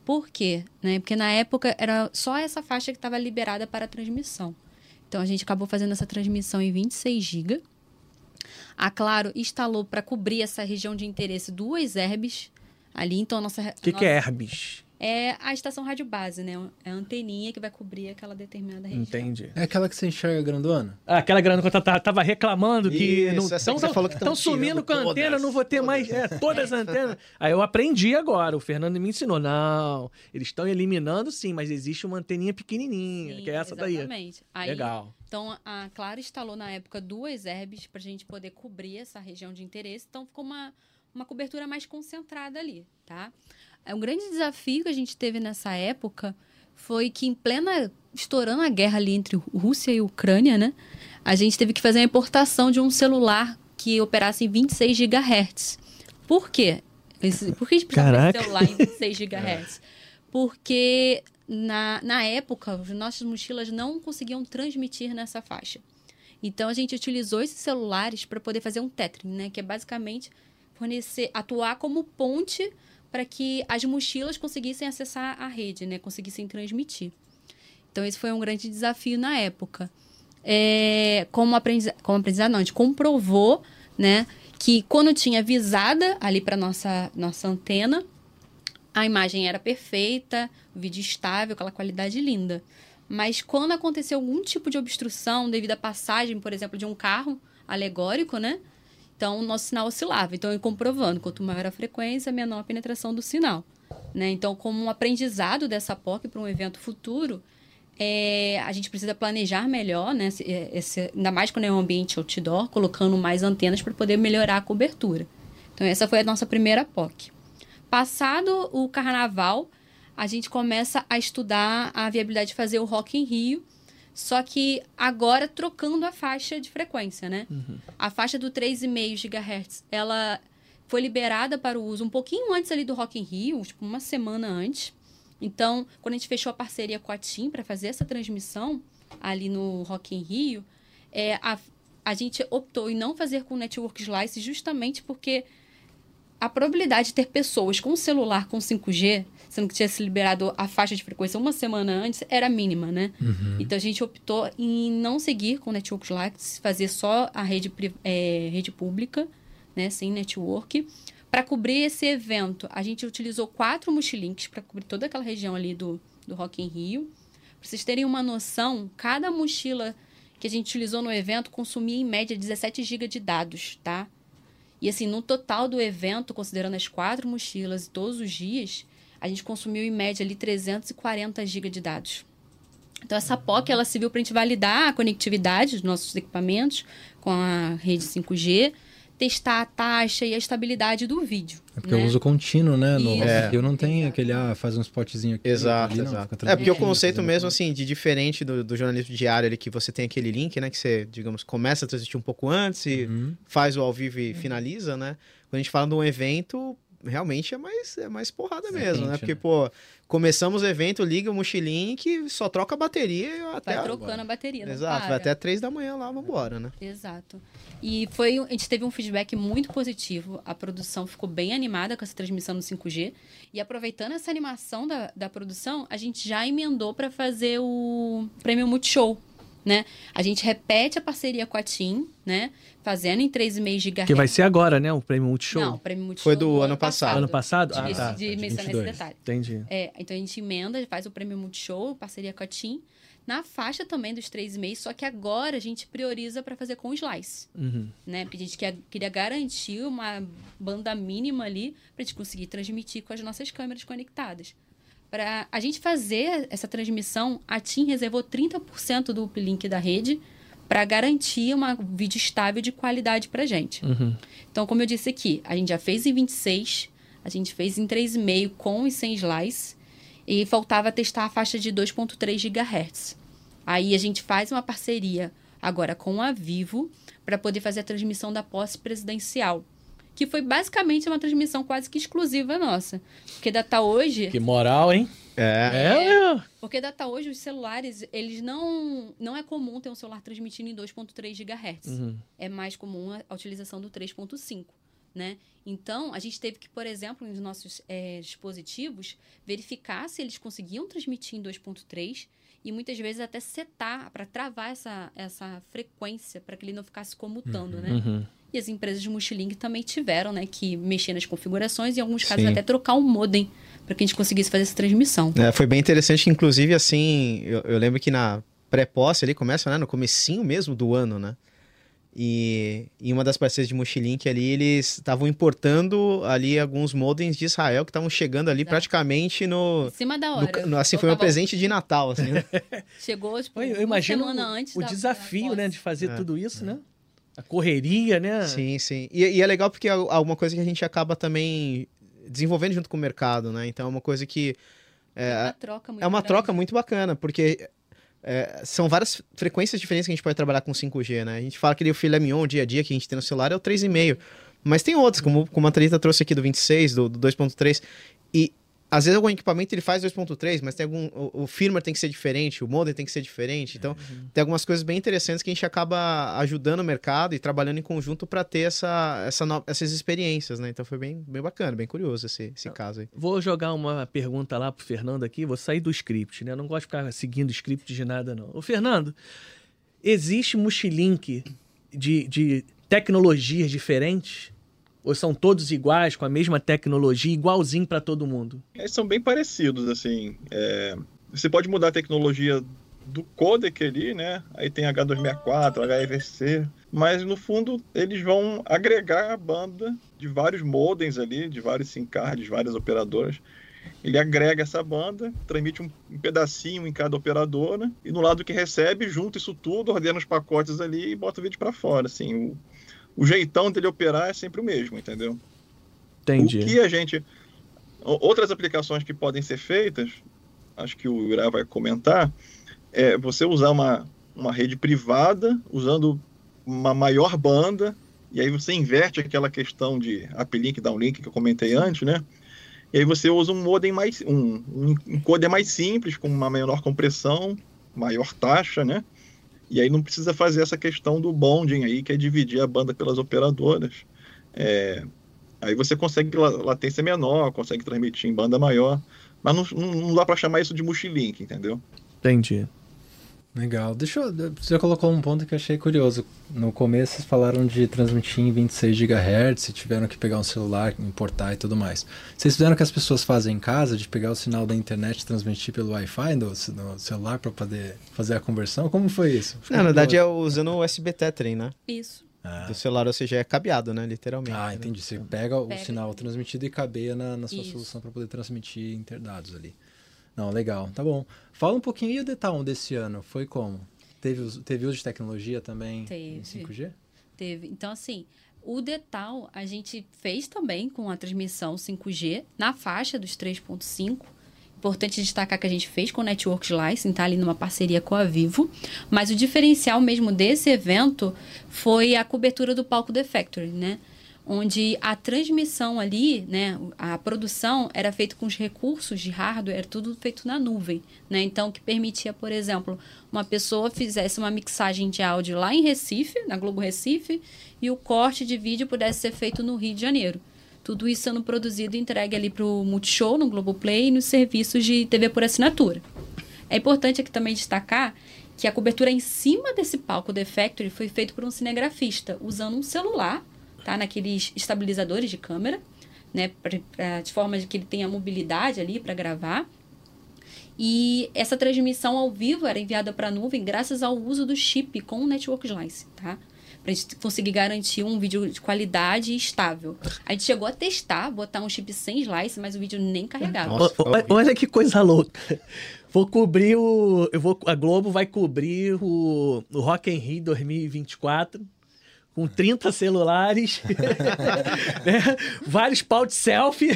Speaker 5: Por quê? Né? Porque na época era só essa faixa que estava liberada para transmissão. Então a gente acabou fazendo essa transmissão em 26 GB. A Claro instalou para cobrir essa região de interesse duas herbes ali. Então a nossa
Speaker 1: O que, que é Herbis?
Speaker 5: É a estação rádio base, né? É a anteninha que vai cobrir aquela determinada região.
Speaker 1: Entendi.
Speaker 2: É aquela que você enxerga grandona?
Speaker 1: Ah, aquela grana que eu tava, reclamando que
Speaker 4: Isso,
Speaker 1: não
Speaker 4: você falou que tão
Speaker 1: estão sumindo com a antena, não vou ter
Speaker 4: todas.
Speaker 1: mais é, todas as antenas. Aí eu aprendi agora, o Fernando me ensinou. Não, eles estão eliminando sim, mas existe uma anteninha pequenininha,
Speaker 5: Sim,
Speaker 1: que é essa daí.
Speaker 5: Exatamente.
Speaker 1: Legal.
Speaker 5: Então, a Claro instalou na época duas herbes para a gente poder cobrir essa região de interesse. Então, ficou uma, uma cobertura mais concentrada ali, tá? É um grande desafio que a gente teve nessa época foi que em plena estourando a guerra ali entre Rússia e Ucrânia, né? A gente teve que fazer a importação de um celular que operasse em 26 GHz. Por quê? Por que a gente
Speaker 1: Caraca.
Speaker 5: de celular em 26 GHz? Porque na, na época, as nossas mochilas não conseguiam transmitir nessa faixa. Então a gente utilizou esses celulares para poder fazer um tethering, né? Que é basicamente fornecer, atuar como ponte para que as mochilas conseguissem acessar a rede, né? Conseguissem transmitir. Então esse foi um grande desafio na época. É, como aprendizado, como aprendizado não, a gente comprovou, né? Que quando tinha visada ali para nossa nossa antena, a imagem era perfeita, o vídeo estável, aquela qualidade linda. Mas quando aconteceu algum tipo de obstrução devido à passagem, por exemplo, de um carro alegórico, né? Então, o nosso sinal oscilava. Então, eu comprovando, quanto maior a frequência, menor a penetração do sinal. Né? Então, como um aprendizado dessa POC para um evento futuro, é, a gente precisa planejar melhor, né? Esse, esse- ainda mais quando é um ambiente outdoor, colocando mais antenas para poder melhorar a cobertura. Então, essa foi a nossa primeira POC. Passado o carnaval, a gente começa a estudar a viabilidade de fazer o Rock em Rio, só que agora trocando a faixa de frequência, né? A faixa do 3,5 GHz, ela foi liberada para o uso um pouquinho antes ali do Rock em Rio, tipo uma semana antes. Então, quando a gente fechou a parceria com a TIM para fazer essa transmissão ali no Rock em Rio, é, a, a gente optou em não fazer com Network Slice justamente porque a probabilidade de ter pessoas com celular com 5G, sendo que tinha se liberado a faixa de frequência uma semana antes, era mínima, né? Então a gente optou em não seguir com Network Slice, fazer só a rede, é, rede pública, né, sem network. Para cobrir esse evento, a gente utilizou quatro multilinks para cobrir toda aquela região ali do, do Rock in Rio. Para vocês terem uma noção, cada mochila que a gente utilizou no evento consumia em média 17 GB de dados, tá? E assim, no total do evento, considerando as quatro mochilas e todos os dias, a gente consumiu em média ali 340 GB de dados. Então essa POC ela serviu para a gente validar a conectividade dos nossos equipamentos com a rede 5G, testar a taxa e a estabilidade do vídeo.
Speaker 2: É porque
Speaker 5: né?
Speaker 2: eu uso contínuo, né? No in Rio não tem
Speaker 5: Exato.
Speaker 2: aquele, ah, faz um spotzinho aqui.
Speaker 4: Exato,
Speaker 2: ali,
Speaker 4: exato. É porque o conceito mesmo, assim, de diferente do, do jornalismo diário ali, que você tem aquele link, né? Que você, digamos, começa a transmitir um pouco antes e
Speaker 2: Uhum.
Speaker 4: faz o ao vivo e finaliza, né? Quando a gente fala de um evento, realmente é mais, é mais porrada mesmo, né?
Speaker 2: quente,
Speaker 4: Porque,
Speaker 2: né?
Speaker 4: pô, começamos o evento, liga o mochilinho que só troca a bateria até...
Speaker 5: Vai trocando a bateria. não
Speaker 4: Exato,
Speaker 5: para.
Speaker 4: vai até três da manhã lá, vambora, né?
Speaker 5: Exato. E foi, a gente teve um feedback muito positivo. A produção ficou bem animada com essa transmissão no 5G. E aproveitando essa animação da, da produção, a gente já emendou para fazer o Prêmio Multishow. Né? A gente repete a parceria com a TIM, né? Fazendo em 3,5 GHz.
Speaker 1: Que vai ser agora, né? O prêmio Multishow.
Speaker 5: Não, o Prêmio Multishow
Speaker 4: Foi do ano passado.
Speaker 1: Ano passado? Ah,
Speaker 5: De,
Speaker 1: tá.
Speaker 5: de mencionar esse
Speaker 2: 22.
Speaker 5: detalhe.
Speaker 1: Entendi.
Speaker 5: É, então a gente emenda, faz o prêmio Multishow, parceria com a TIM. na faixa também dos 3,5, só que agora a gente prioriza para fazer com slice,
Speaker 1: Uhum.
Speaker 5: né? Porque a gente quer, queria garantir uma banda mínima ali para a gente conseguir transmitir com as nossas câmeras conectadas. Para a gente fazer essa transmissão, a TIM reservou 30% do uplink da rede para garantir uma vídeo estável de qualidade para gente.
Speaker 1: Uhum.
Speaker 5: Então, como eu disse aqui, a gente já fez em 26, a gente fez em 3,5 com e sem slice, e faltava testar a faixa de 2.3 GHz. Aí a gente faz uma parceria agora com a Vivo para poder fazer a transmissão da posse presidencial, que foi basicamente uma transmissão quase que exclusiva nossa. Porque data hoje,
Speaker 1: Que moral, hein?
Speaker 4: É.
Speaker 1: É,
Speaker 5: porque data hoje os celulares, eles não não é comum ter um celular transmitindo em 2.3 GHz
Speaker 1: Uhum.
Speaker 5: é mais comum a, utilização do 3.5, né? Então, a gente teve que, por exemplo, nos nossos eh, dispositivos, verificar se eles conseguiam transmitir em 2.3 e muitas vezes até setar para travar essa, essa frequência para que ele não ficasse comutando, né?
Speaker 1: Uhum.
Speaker 5: E as empresas de multilink também tiveram, né, que mexer nas configurações e em alguns casos
Speaker 4: Sim.
Speaker 5: até trocar um modem para que a gente conseguisse fazer essa transmissão.
Speaker 4: É, foi bem interessante, inclusive, assim, eu, eu lembro que na pré-posse ali, começa né, no comecinho mesmo do ano, né? E em uma das parceiras de Mochilink ali, eles estavam importando ali alguns modems de Israel que estavam chegando ali
Speaker 5: Exato.
Speaker 4: praticamente no...
Speaker 5: Em cima da hora.
Speaker 4: no- assim, foi um
Speaker 5: tava-
Speaker 4: presente de Natal, assim, né?
Speaker 5: Chegou, tipo,
Speaker 1: Eu, eu
Speaker 5: uma
Speaker 1: imagino
Speaker 5: semana antes
Speaker 1: o
Speaker 5: da-
Speaker 1: desafio,
Speaker 5: da
Speaker 1: né, de fazer
Speaker 4: É.
Speaker 1: tudo isso, né? A correria, né?
Speaker 4: Sim, sim. E, e é legal porque é alguma coisa que a gente acaba também desenvolvendo junto com o mercado, né? Então é uma coisa que
Speaker 5: É uma troca muito
Speaker 4: é uma
Speaker 5: grande.
Speaker 4: troca muito bacana, porque é, são várias frequências diferentes que a gente pode trabalhar com 5G, né? A gente fala que o filé mignon, dia a dia, que a gente tem no celular, é o 3,5. Mas tem outros, como, como a Thalita trouxe aqui do 26, do, do 2.3. E às vezes algum equipamento ele faz 2.3, mas tem algum. O, o firmware tem que ser diferente, o modem tem que ser diferente. Então, tem algumas coisas bem interessantes que a gente acaba ajudando o mercado e trabalhando em conjunto para ter essa, essa no- essas experiências, né? Então foi bem, bem bacana, bem curioso esse, esse caso aí.
Speaker 1: Vou jogar uma pergunta lá pro Fernando aqui, vou sair do script, né? Eu não gosto de ficar seguindo script de nada, não. Ô, Fernando, existe mochilink de, de tecnologias diferentes? Ou são todos iguais, com a mesma tecnologia, igualzinho para todo mundo?
Speaker 3: Eles são bem parecidos, assim. É, Você pode mudar a tecnologia do codec ali, né? Aí tem H264, HEVC, mas no fundo eles vão agregar a banda de vários modems ali, de vários SIM cards, várias operadoras. Ele agrega essa banda, transmite um, pedacinho em cada operadora, e no lado que recebe, junta isso tudo, ordena os pacotes ali e bota o vídeo para fora. Assim, o jeitão dele operar é sempre o mesmo, entendeu?
Speaker 1: Entendi.
Speaker 3: O que a gente. Outras aplicações que podem ser feitas, acho que o Irá vai comentar, é você usar uma, uma rede privada, usando uma maior banda, e aí você inverte aquela questão de uplink, downlink que eu comentei antes, né? E aí você usa um modem mais. um, um encoder mais simples, com uma menor compressão, maior taxa, né? E aí não precisa fazer essa questão do bonding aí, que é dividir a banda pelas operadoras. É, Aí você consegue la- latência menor, consegue transmitir em banda maior, mas não, não- dá para chamar isso de multilink, entendeu?
Speaker 1: Entendi.
Speaker 2: Legal. Deixa eu. Você colocou um ponto que eu achei curioso. No começo vocês falaram de transmitir em 26 GHz e tiveram que pegar um celular, importar e tudo mais. Vocês fizeram o que as pessoas fazem em casa, de pegar o sinal da internet e transmitir pelo Wi-Fi no, no celular para poder fazer a conversão? Como foi isso?
Speaker 4: Não, na verdade é usando o USB Tethering, né?
Speaker 5: Isso.
Speaker 2: Ah.
Speaker 4: Do celular, ou seja, é cabeado, né? Literalmente.
Speaker 2: Ah,
Speaker 4: né?
Speaker 2: entendi. Você pega o
Speaker 5: Pega.
Speaker 2: sinal transmitido e cabeia na, na sua
Speaker 5: Isso.
Speaker 2: solução para poder transmitir interdados ali. Não, legal. Tá bom. Fala um pouquinho e o Detal desse ano? Foi como? Teve, teve uso de tecnologia também em
Speaker 5: Teve.
Speaker 2: 5G?
Speaker 5: Teve. Então, assim, o Detal a gente fez também com a transmissão 5G na faixa dos 3.5. Importante destacar que a gente fez com o Network Slice, tá ali numa parceria com a Vivo. Mas o diferencial mesmo desse evento foi a cobertura do palco The Factory, né? Onde a transmissão ali, né, a produção era feita com os recursos de hardware, era tudo feito na nuvem, né? Então, que permitia, por exemplo, uma pessoa fizesse uma mixagem de áudio lá em Recife, na Globo Recife, e o corte de vídeo pudesse ser feito no Rio de Janeiro. Tudo isso sendo produzido e entregue ali para o Multishow, no Globoplay e nos serviços de TV por assinatura. É importante aqui também destacar que a cobertura em cima desse palco The Factory foi feita por um cinegrafista, usando um celular, tá? Naqueles estabilizadores de câmera, né? Pra, pra- de forma de que ele tenha mobilidade ali para gravar. E essa transmissão ao vivo era enviada para a nuvem graças ao uso do chip com o Network Slice, tá? Pra gente conseguir garantir um vídeo de qualidade e estável. A gente chegou a testar, botar um chip sem slice, mas o vídeo nem carregava.
Speaker 4: Nossa,
Speaker 1: O- o- olha que coisa louca. Vou cobrir o. Eu vou, a Globo vai cobrir o, o Rock in Rio 2024 com 30 celulares, né? vários pau de selfie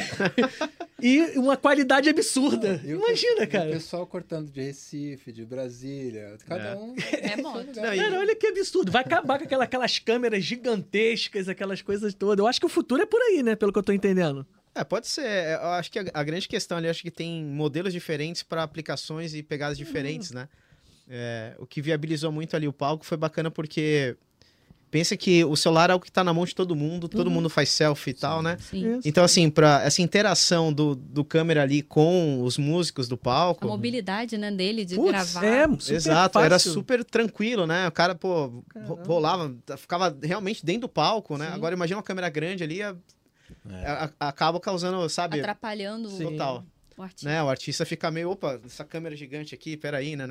Speaker 1: e uma qualidade absurda.
Speaker 2: E o
Speaker 1: Imagina,
Speaker 2: O
Speaker 1: cara.
Speaker 2: pessoal cortando de Recife, de Brasília, cada
Speaker 4: É.
Speaker 2: um.
Speaker 5: É moto.
Speaker 4: Não,
Speaker 1: Cara, olha que absurdo. Vai acabar com aquela- aquelas câmeras gigantescas, aquelas coisas todas. Eu acho que o futuro é por aí, né? Pelo que eu tô entendendo.
Speaker 4: É, pode ser. É, Eu acho que a, a grande questão ali, eu acho que tem modelos diferentes para aplicações e pegadas diferentes, né? É, o que viabilizou muito ali o palco foi bacana porque pensa que o celular é o que tá na mão de todo mundo, todo mundo faz selfie e tal, né?
Speaker 5: Sim.
Speaker 4: Então, assim, para essa interação do, do câmera ali com os músicos do
Speaker 5: A
Speaker 4: palco.
Speaker 5: mobilidade, né, dele de
Speaker 4: Putz,
Speaker 5: gravar.
Speaker 1: É, super
Speaker 4: Exato,
Speaker 1: fácil.
Speaker 4: era super tranquilo, né? O cara, pô,
Speaker 1: Caramba.
Speaker 4: rolava, ficava realmente dentro do palco, né?
Speaker 1: Sim.
Speaker 4: Agora imagina uma câmera grande ali, a-
Speaker 2: É.
Speaker 4: a- a- acaba causando, sabe?
Speaker 5: atrapalhando o-
Speaker 4: Total.
Speaker 5: o artista.
Speaker 4: Né? O artista fica meio, opa, essa câmera gigante aqui, peraí, né?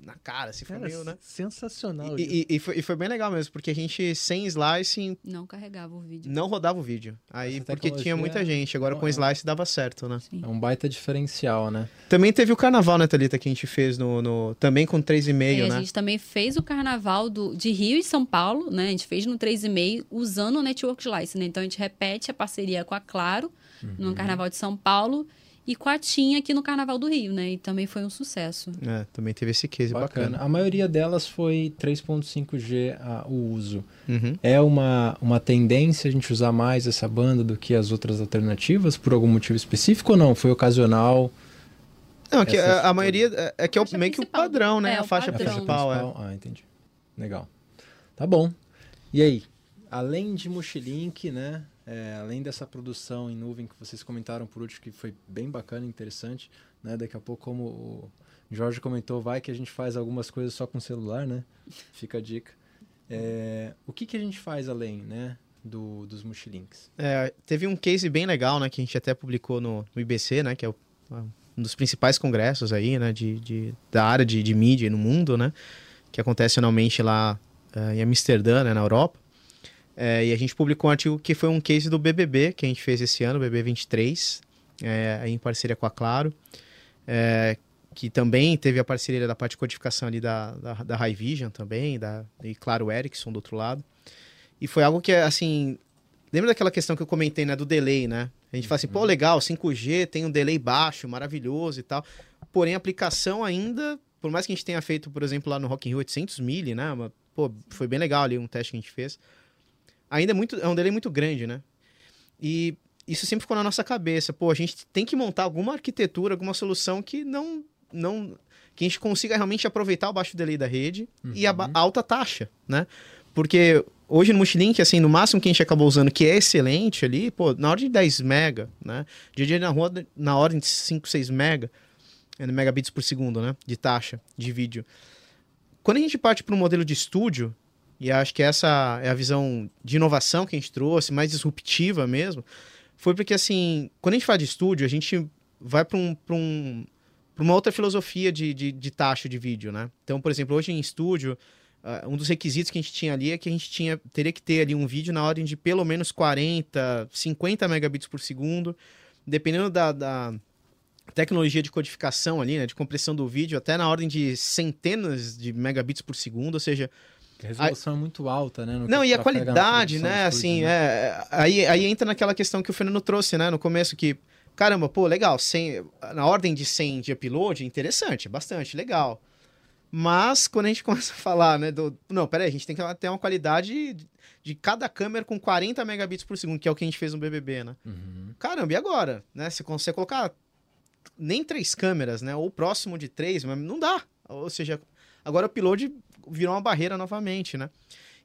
Speaker 4: Na cara, se for
Speaker 1: Cara,
Speaker 4: meio, né?
Speaker 1: sensacional.
Speaker 4: E, e- e foi, e foi bem legal mesmo, porque a gente, sem slicing,
Speaker 5: Não carregava o vídeo.
Speaker 4: não rodava o vídeo. Aí,
Speaker 2: Essa
Speaker 4: porque tinha muita gente. Agora com
Speaker 2: é.
Speaker 4: slice dava certo, né?
Speaker 5: Sim.
Speaker 2: É um baita diferencial, né?
Speaker 4: Também teve o carnaval, né, Thalita, que a gente fez no. no- também com 3,5,
Speaker 5: É,
Speaker 4: né?
Speaker 5: A gente também fez o carnaval do, de Rio e São Paulo, né? A gente fez no 3,5 usando o Network Slice, né? Então a gente repete a parceria com a Claro no carnaval de São Paulo e com a TIM aqui no carnaval do Rio, né? E também foi um sucesso.
Speaker 4: É, também teve esse case
Speaker 2: Bacana.
Speaker 4: bacana.
Speaker 2: A maioria delas foi 3.5G a- o uso.
Speaker 4: Uhum.
Speaker 2: É uma, uma tendência a gente usar mais essa banda do que as outras alternativas por algum motivo específico ou não? Foi ocasional?
Speaker 4: Não, é que a, a maioria é, é que é o-
Speaker 5: Faixa
Speaker 4: meio que o padrão, né?
Speaker 5: É,
Speaker 4: a faixa
Speaker 5: padrão.
Speaker 4: principal, é.
Speaker 2: Ah, entendi. Legal. Tá bom. E aí, além de Mochilink, né? É, além dessa produção em nuvem que vocês comentaram por último, que foi bem bacana interessante, né? Daqui a pouco, como o Jorge comentou, vai que a gente faz algumas coisas só com celular, né? Fica a dica. É, o que, que a gente faz além, né? Do, dos Mochilinks?
Speaker 4: É, teve um case bem legal, né? Que a gente até publicou no, no IBC, né? Que é o- um dos principais congressos aí, né? De, de- da área de, de mídia no mundo, né? Que acontece anualmente lá eh, em Amsterdã, né? Na Europa. É, e a gente publicou um artigo que foi um case do BBB, que a gente fez esse ano, BBB 23, é, em parceria com a Claro. é, que também teve a parceria da parte de codificação ali da, da, da High Vision também, da, e Claro Ericsson do outro lado. E foi algo que, assim, Lembra daquela questão que eu comentei, né? Do delay, né? A gente fala assim, pô, legal, 5G tem um delay baixo, maravilhoso e tal. Porém, a aplicação ainda, por mais que a gente tenha feito, por exemplo, lá no Rock in Rio 800 milli, né? Uma- pô, foi bem legal ali um teste que a gente fez. Ainda é, muito, é um delay muito grande, né? E isso sempre ficou na nossa cabeça. Pô, a gente tem que montar alguma arquitetura, alguma solução que não... não que a gente consiga realmente aproveitar o baixo delay da rede e a, ba- a alta taxa, né? Porque hoje no Multilink, assim, no máximo que a gente acabou usando, que é excelente ali, pô, na ordem de 10 mega, né? DJ na rua, na ordem de 5, 6 mega, é, megabits por segundo, né? De taxa de vídeo. Quando a gente parte para um modelo de estúdio, e acho que essa é a visão de inovação que a gente trouxe, mais disruptiva mesmo, foi porque, assim, quando a gente fala de estúdio, a gente vai para um, um, uma outra filosofia de, de, de taxa de vídeo, né? Então, por exemplo, hoje em estúdio, ah, um dos requisitos que a gente tinha ali é que a gente tinha, teria que ter ali um vídeo na ordem de pelo menos 40, 50 megabits por segundo, dependendo da, da tecnologia de codificação ali, né, de compressão do vídeo, até na ordem de centenas de megabits por segundo, ou seja,
Speaker 2: A resolução é muito alta, né?
Speaker 4: não, e a qualidade, né? Assim,
Speaker 2: né?
Speaker 4: é, aí, aí entra naquela questão que o Fernando trouxe, né? No começo, que, caramba, pô, legal, 100, na ordem de 100 de upload, interessante, bastante, legal. Mas quando a gente começa a falar, né, do... Não, peraí, a gente tem que ter uma qualidade de, cada câmera com 40 megabits por segundo, que é o que a gente fez no BBB, né?
Speaker 2: Uhum.
Speaker 4: Caramba, e agora? Né? Você consegue colocar nem três câmeras, né? Ou próximo de três, mas não dá. Ou seja, agora o upload virou uma barreira novamente, né?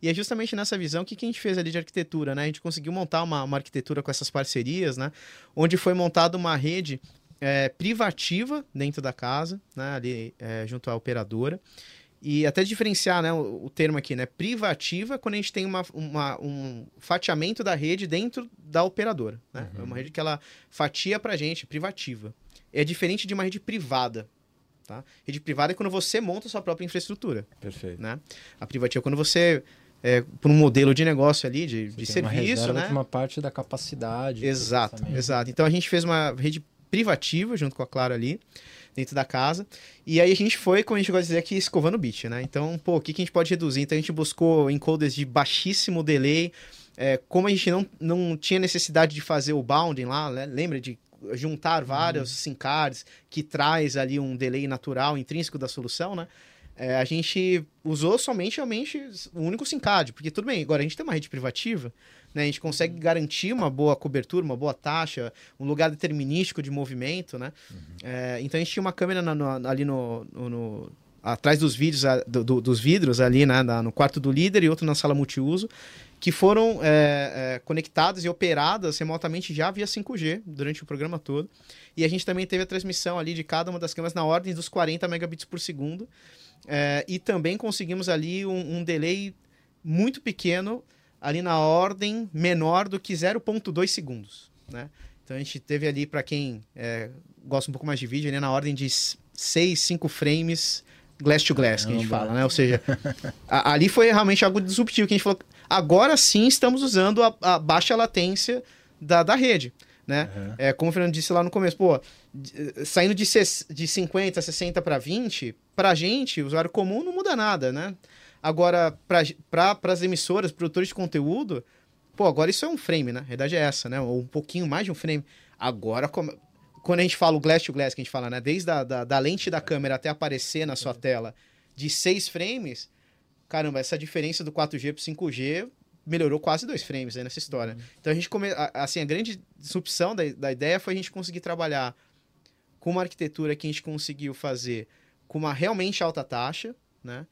Speaker 4: E é justamente nessa visão que, que a gente fez ali de arquitetura, né? A gente conseguiu montar uma, uma arquitetura com essas parcerias, né? Onde foi montada uma rede é, privativa dentro da casa, né? Ali é, junto à operadora. E até diferenciar né, o, o termo aqui, né? Privativa, quando a gente tem uma, uma- um fatiamento da rede dentro da operadora. Né? É uma rede que ela fatia pra gente, privativa. É diferente de uma rede privada. Tá? Rede privada é quando você monta a sua própria infraestrutura.
Speaker 2: Perfeito.
Speaker 4: Né? A privativa é quando você, é, por um modelo de negócio ali, de, de
Speaker 2: uma
Speaker 4: serviço,
Speaker 2: reserva
Speaker 4: né?
Speaker 2: uma parte da capacidade.
Speaker 4: Exato, exato. Então a gente fez uma rede privativa junto com a Claro ali, dentro da casa. E aí a gente foi, como a gente gosta de dizer aqui, escovando o bit, né? Então, pô, o que, que a gente pode reduzir? Então a gente buscou encoders de baixíssimo delay. É, como a gente não, não tinha necessidade de fazer o bounding lá, né? lembra de juntar vários SIM cards que traz ali um delay natural, intrínseco da solução, né? É, a gente usou somente realmente o único SIM card, porque tudo bem, agora a gente tem uma rede privativa, né? A gente consegue garantir uma boa cobertura, uma boa taxa, um lugar determinístico de movimento, né? É, então a gente tinha uma câmera na- no- ali no, no- atrás dos vídeos, a- do- do- dos vidros ali, né? na- no quarto do líder e outro na sala multiuso, que foram é, é, conectadas e operadas remotamente já via 5G durante o programa todo. E a gente também teve a transmissão ali de cada uma das câmeras na ordem dos 40 megabits por segundo. É, e também conseguimos ali um, um delay muito pequeno, ali na ordem menor do que 0.2 segundos, né? Então a gente teve ali, para quem é, gosta um pouco mais de vídeo, ali na ordem de 6, 5 frames glass to glass, que a gente fala, né? Ou seja, a- ali foi realmente algo disruptivo, que a gente falou, agora sim estamos usando a, a baixa latência da, da rede, né?
Speaker 2: Uhum.
Speaker 4: É, como o Fernando disse lá no começo, pô, de- saindo de, de 50, 60 para 20, pra gente, usuário comum, não muda nada, né? Agora, para as emissoras, produtores de conteúdo, pô, agora isso é um frame, né? A verdade é essa, né? Ou um pouquinho mais de um frame. Agora, como- quando a gente fala o glass to glass, que a gente fala, né? Desde a da, da lente da câmera até aparecer na sua tela de seis frames, caramba, essa diferença do 4G para 5G melhorou quase dois frames aí nessa história. Então a gente come... assim, a grande disrupção da, da ideia foi a gente conseguir trabalhar com uma arquitetura que a gente conseguiu fazer com uma realmente alta taxa, né?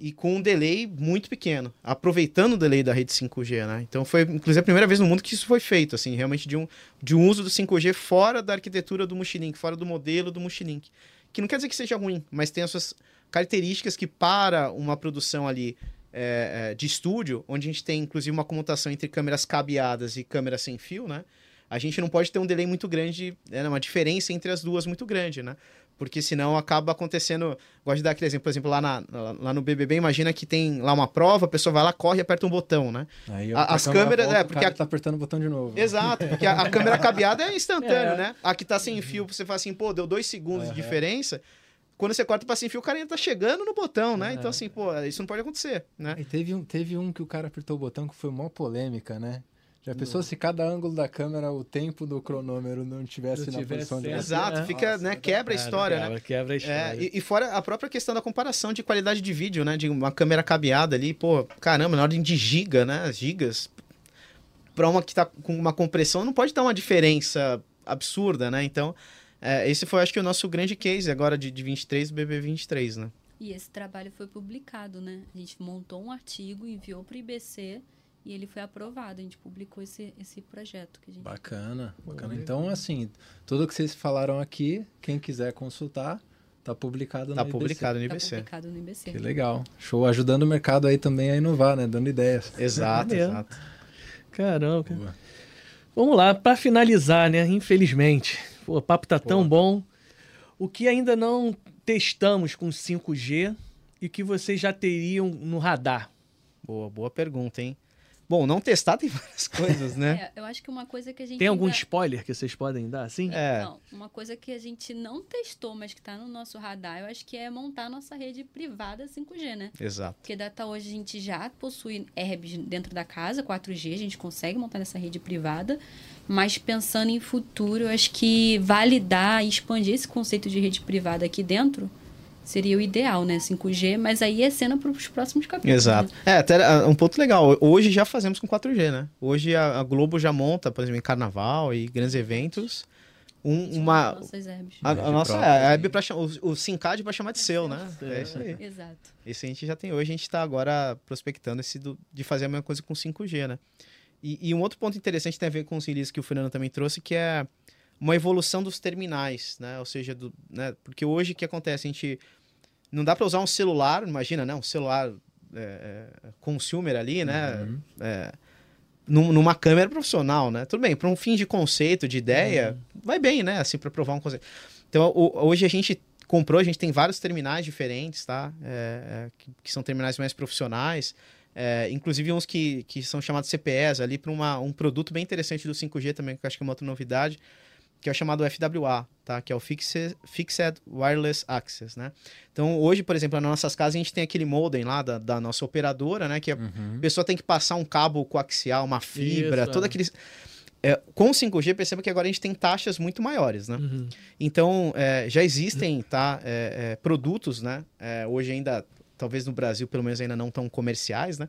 Speaker 4: E com um delay muito pequeno, aproveitando o delay da rede 5G, né? Então foi, inclusive, a primeira vez no mundo que isso foi feito, assim, realmente de um, de um uso do 5G fora da arquitetura do Multilink, fora do modelo do Multilink. Que não quer dizer que seja ruim, mas tem as suas características que para uma produção ali é, é, de estúdio, onde a gente tem inclusive uma comutação entre câmeras cabeadas e câmeras sem fio, né? A gente não pode ter um delay muito grande, né, uma diferença entre as duas muito grande, né? Porque senão acaba acontecendo. Gosto de dar aquele exemplo, por exemplo, lá, na, lá no BBB, imagina que tem lá uma prova, a pessoa vai lá, corre e aperta um botão, né?
Speaker 2: Aí
Speaker 4: A- as
Speaker 2: câmera
Speaker 4: câmeras-
Speaker 2: volta,
Speaker 4: é, porque a-
Speaker 2: tá apertando o botão de novo.
Speaker 4: Exato, porque a, a câmera cabeada é instantâneo,
Speaker 1: É.
Speaker 4: né? A que tá sem fio, você fala assim, pô, deu dois segundos de diferença. Quando você corta pra sem fio, o cara ainda tá chegando no botão, né? Então, assim, pô, isso não pode acontecer, né?
Speaker 2: E teve um, teve um que o cara apertou o botão que foi uma polêmica, né? Já pensou se cada ângulo da câmera, o tempo do cronômetro não tivesse
Speaker 1: Não
Speaker 2: na
Speaker 1: tivesse
Speaker 2: posição de.
Speaker 4: Exato,
Speaker 1: É.
Speaker 4: fica,
Speaker 2: Nossa,
Speaker 4: né? Quebra a história, né?
Speaker 1: quebra, Quebra a história.
Speaker 4: É, e, e fora a própria questão da comparação de qualidade de vídeo, né? De uma câmera cabeada ali, pô, caramba, na ordem de giga, né? Gigas. Pra uma que tá com uma compressão, não pode dar uma diferença absurda, né? Então, é, esse foi, acho que, o nosso grande case agora de, de 23 do BB23, né?
Speaker 5: E esse trabalho foi publicado, né? A gente montou um artigo, enviou para o IBC e ele foi aprovado. A gente publicou esse, esse projeto que a gente
Speaker 2: Bacana, bacana. Então, assim, tudo que vocês falaram aqui, quem quiser consultar, tá publicado
Speaker 4: Tá
Speaker 2: no
Speaker 4: publicado no
Speaker 5: Está
Speaker 4: IBC.
Speaker 5: publicado no IBC.
Speaker 2: IBC. Que legal. Show, ajudando o mercado aí também a inovar, né? Dando ideias.
Speaker 4: Exato,
Speaker 1: É
Speaker 4: exato.
Speaker 1: Caramba. cara.
Speaker 2: Boa.
Speaker 1: Vamos lá, para finalizar, né? Infelizmente, pô, o papo tá tão bom. O que ainda não testamos com 5G e que vocês já teriam no radar?
Speaker 4: Boa, boa pergunta, hein? Bom, não testar tem várias coisas, né?
Speaker 5: É, eu acho que uma coisa que a gente
Speaker 1: Tem algum
Speaker 5: ainda-
Speaker 1: spoiler que vocês podem dar, assim?
Speaker 4: É.
Speaker 5: Não, uma coisa que a gente não testou, mas que está no nosso radar, eu acho que é montar a nossa rede privada 5G, né?
Speaker 4: Exato.
Speaker 5: Porque data hoje a gente já possui herbs dentro da casa, 4G, a gente consegue montar nessa rede privada, mas pensando em futuro, eu acho que validar e expandir esse conceito de rede privada aqui dentro seria o ideal, né? 5G, mas aí é cena para os próximos capítulos.
Speaker 4: Exato.
Speaker 5: né?
Speaker 4: É, até ah, um ponto legal. Hoje já fazemos com 4G, né? Hoje a, a Globo já monta, por exemplo, em carnaval e grandes eventos, um- uma.
Speaker 5: Nossas herbs.
Speaker 4: A, a nossa
Speaker 2: própria,
Speaker 4: é, a pra chamar, o, o SIMCAD pra chamar de seu, né? É isso aí.
Speaker 5: Exato.
Speaker 4: Esse a gente já tem hoje, a gente está agora prospectando esse do- de fazer a mesma coisa com 5G, né? E, e um outro ponto interessante tem a ver com os releases que o Fernando também trouxe, que é uma evolução dos terminais, né? Ou seja, do, né? porque hoje o que acontece? A gente não dá para usar um celular, imagina, né? Um celular é, é, consumer ali, né?
Speaker 2: Uhum.
Speaker 4: É, num- numa câmera profissional, né? Tudo bem, para um fim de conceito, de ideia, vai bem, né? Assim, para provar um conceito. Então, o- hoje a gente comprou, a gente tem vários terminais diferentes, tá? É, é, que, que, são terminais mais profissionais. É, inclusive uns que, que são chamados CPEs ali para um produto bem interessante do 5G também, que eu acho que é uma outra novidade, que é o chamado FWA, tá? Que é o Fixed, Fixed Wireless Access, né? Então, hoje, por exemplo, nas nossas casas, a gente tem aquele modem lá da, da nossa operadora, né? Que a uhum. pessoa tem que passar um cabo coaxial, uma fibra, Isso, todo é. aquele... É, com o 5G, perceba que agora a gente tem taxas muito maiores, né? Uhum. Então, é, já existem tá, é, é produtos, né? É, hoje ainda, talvez no Brasil, pelo menos ainda não tão comerciais, né?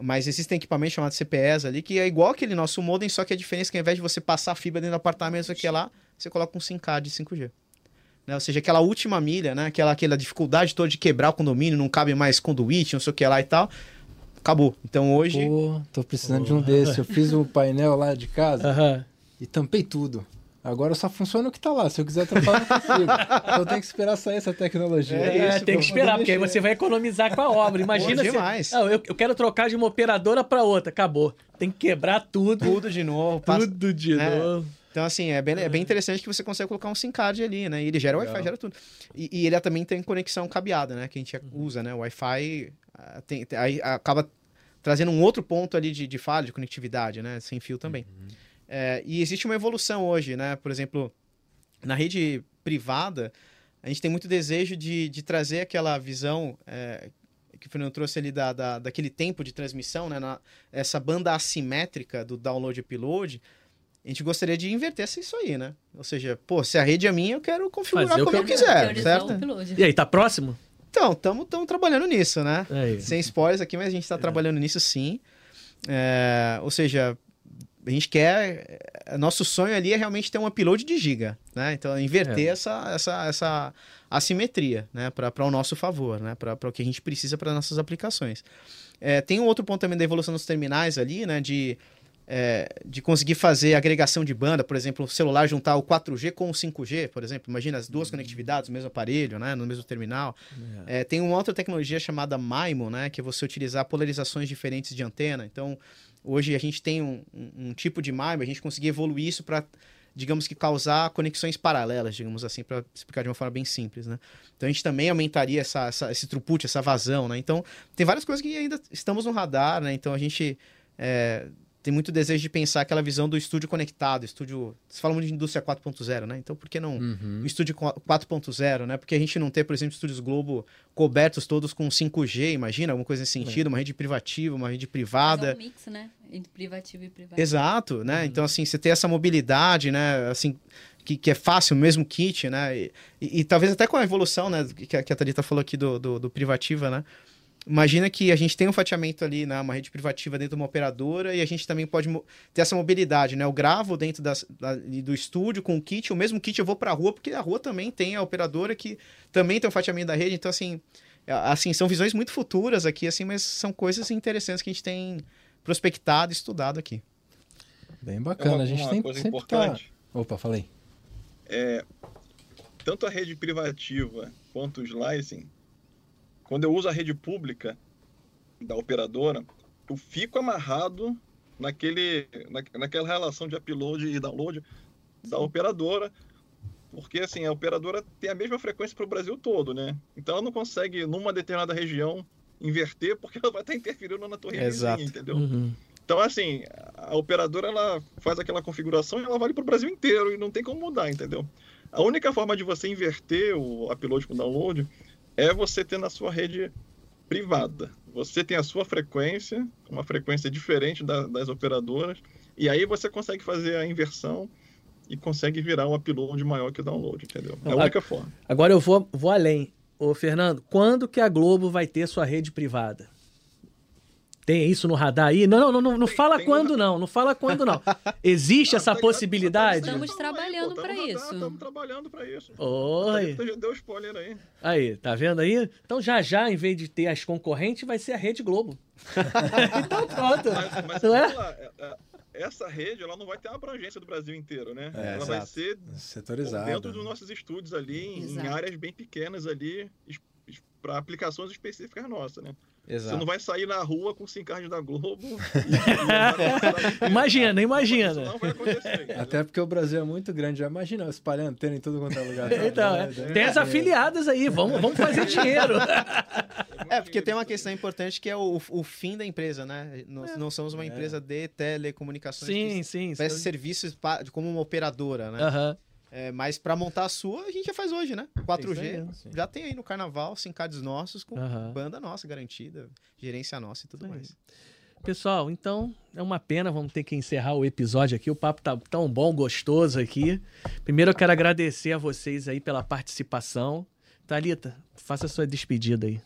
Speaker 4: Mas existem equipamentos chamados CPEs ali, que é igual aquele nosso modem, só que a diferença é que ao invés de você passar a fibra dentro do apartamento, aqui lá, você coloca um SIM card de 5G. Né? Ou seja, aquela última milha, né? Aquela, aquela dificuldade toda de quebrar o condomínio, não cabe mais conduíte, não sei o que lá e tal acabou. Então hoje.
Speaker 2: Pô, tô precisando de um desse. Eu fiz um painel lá de casa e tampei tudo. Agora só funciona o que tá lá. Se eu quiser tampar, não consigo. então tenho que esperar sair essa tecnologia.
Speaker 1: É, é isso, tem que esperar, porque aí você vai economizar com a obra. Imagina
Speaker 4: Pô, demais.
Speaker 1: se. Não, eu, eu quero trocar de uma operadora para outra. Acabou. Tem que quebrar tudo.
Speaker 4: Tudo de novo.
Speaker 1: Tudo de né? novo.
Speaker 4: Então, assim, é bem, é bem interessante que você consegue colocar um SIM card ali, né? E ele gera Wi-Fi, gera tudo. E, e, ele também tem conexão cabeada, né? Que a gente usa, né? O Wi-Fi ah, tem, aí acaba trazendo um outro ponto ali de, de falha, de conectividade, né? Sem fio também. Uhum. É, e existe uma evolução hoje, né? Por exemplo, na rede privada, a gente tem muito desejo de, de trazer aquela visão é, que o Fernando trouxe ali da, da, daquele tempo de transmissão, né? Na, essa banda assimétrica do download e upload. A gente gostaria de inverter isso aí, né? Ou seja, pô, se a rede é minha, eu quero configurar Fazer como eu, eu quiser, certo?
Speaker 1: E aí, tá próximo?
Speaker 4: Então, estamos trabalhando nisso, né? É Sem spoilers aqui, mas a gente está é. trabalhando nisso sim. É, ou seja, a gente quer. É, nosso sonho ali é realmente ter um upload de giga, né? Então, inverter é. essa, essa, essa assimetria, né? Para o nosso favor, né? Para o que a gente precisa para nossas aplicações. É, tem um outro ponto também da evolução dos terminais ali, né? De é, de conseguir fazer agregação de banda, por exemplo, o celular juntar o 4G com o 5G, por exemplo. Imagina as duas uhum. conectividades no mesmo aparelho, né, no mesmo terminal. É. É, tem uma outra tecnologia chamada MIMO, né, que é você utilizar polarizações diferentes de antena. Então, hoje a gente tem um, um, um tipo de MIMO, a gente conseguir evoluir isso para digamos que causar conexões paralelas, digamos assim, para explicar de uma forma bem simples, né? Então a gente também aumentaria essa, essa, esse throughput, essa vazão, né? Então tem várias coisas que ainda estamos no radar, né? Então a gente é, tem muito desejo de pensar aquela visão do estúdio conectado, estúdio. Você fala muito de indústria 4.0, né? Então por que não uhum. o estúdio 4.0, né? Porque a gente não ter, por exemplo, estúdios Globo cobertos todos com 5G, imagina, alguma coisa nesse sentido, é. uma rede privativa, uma rede privada.
Speaker 5: é um mix, né? Entre privativo e privado.
Speaker 4: Exato, né? Uhum. Então, assim, você ter essa mobilidade, né? Assim, que, que é fácil, mesmo kit, né? E, e, e, talvez até com a evolução, né? Que a, que a Thalita falou aqui do, do, do privativa, né? Imagina que a gente tem um fatiamento ali, né, uma rede privativa dentro de uma operadora e a gente também pode ter essa mobilidade, né? Eu gravo dentro das, da, do estúdio com o kit, o mesmo kit eu vou para a rua, porque a rua também tem a operadora que também tem o fatiamento da rede. Então, assim, assim, são visões muito futuras aqui, assim, mas são coisas interessantes que a gente tem prospectado e estudado aqui.
Speaker 2: Bem bacana. É uma, a gente tem
Speaker 3: coisa importante.
Speaker 2: Tá... Opa, falei.
Speaker 3: É, tanto a rede privativa quanto o slicing quando eu uso a rede pública da operadora, eu fico amarrado naquele, na, naquela relação de upload e download da operadora, porque assim, a operadora tem a mesma frequência para o Brasil todo, né? Então ela não consegue, numa determinada região, inverter, porque ela vai estar interferindo na torre
Speaker 4: Exato.
Speaker 3: vizinha, entendeu? Uhum. Então, assim, a operadora ela faz aquela configuração e ela vale para o Brasil inteiro e não tem como mudar, entendeu? A única forma de você inverter o upload com download é você ter na sua rede privada. Você tem a sua frequência, uma frequência diferente da, das operadoras, e aí você consegue fazer a inversão e consegue virar um upload maior que o download, entendeu? É a única forma.
Speaker 1: Agora eu vou, vou além. Ô, Fernando, quando que a Globo vai ter sua rede privada? Tem isso no radar aí? Não, não, não, não, não tem, fala tem quando não, não fala quando não. Existe essa possibilidade?
Speaker 5: Estamos trabalhando para isso.
Speaker 3: Estamos trabalhando para isso.
Speaker 1: Oi.
Speaker 3: Já deu spoiler aí.
Speaker 1: Aí, tá vendo aí? Então já já, em vez de ter as concorrentes, vai ser a Rede Globo. então pronto.
Speaker 3: Mas, mas não é? É, é, essa rede ela não vai ter a abrangência do Brasil inteiro, né? É, ela exato. vai ser
Speaker 2: setorizada
Speaker 3: dentro dos nossos estúdios ali, em, em áreas bem pequenas ali, para aplicações específicas nossas, né?
Speaker 4: Exato.
Speaker 3: Você não vai sair na rua com SIM card da Globo.
Speaker 1: imagina, imagina.
Speaker 3: Isso não vai acontecer. entendeu?
Speaker 2: Até porque o Brasil é muito grande, já imagina espalhando antena em tudo quanto é lugar.
Speaker 1: Então, é. tem as afiliadas aí, vamos, vamos fazer dinheiro.
Speaker 4: É, porque tem uma questão importante que é o, o fim da empresa, né? Nós não somos uma empresa de telecomunicações
Speaker 1: Sim,
Speaker 4: que
Speaker 1: sim.
Speaker 4: presta serviços como uma operadora, né?
Speaker 1: Aham.
Speaker 4: É, mas para montar a sua, a gente já faz hoje, né? 4G.
Speaker 1: Isso
Speaker 4: Já tem aí no carnaval, sim cards nossos, com
Speaker 1: Aham.
Speaker 4: banda nossa garantida, gerência nossa e tudo
Speaker 1: aí.
Speaker 4: mais.
Speaker 1: Pessoal, então é uma pena, vamos ter que encerrar o episódio aqui. O papo tá tão bom, gostoso aqui. Primeiro eu quero agradecer a vocês aí pela participação. Thalita, faça a sua despedida aí.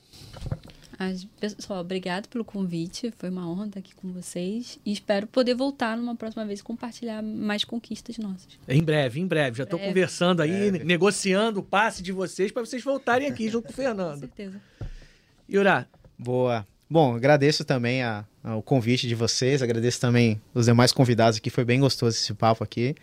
Speaker 5: As- Pessoal, obrigado pelo convite. Foi uma honra estar aqui com vocês. E espero poder voltar numa próxima vez e compartilhar mais conquistas nossas.
Speaker 1: Em breve, em breve. Já estou
Speaker 5: Breve.
Speaker 1: conversando aí, negociando o passe de vocês para vocês voltarem aqui junto com o
Speaker 5: Com
Speaker 1: Fernando.
Speaker 5: certeza.
Speaker 1: Yura,
Speaker 4: Boa. Bom, agradeço também a- a- o convite de vocês, agradeço também os demais convidados aqui, foi bem gostoso esse papo aqui.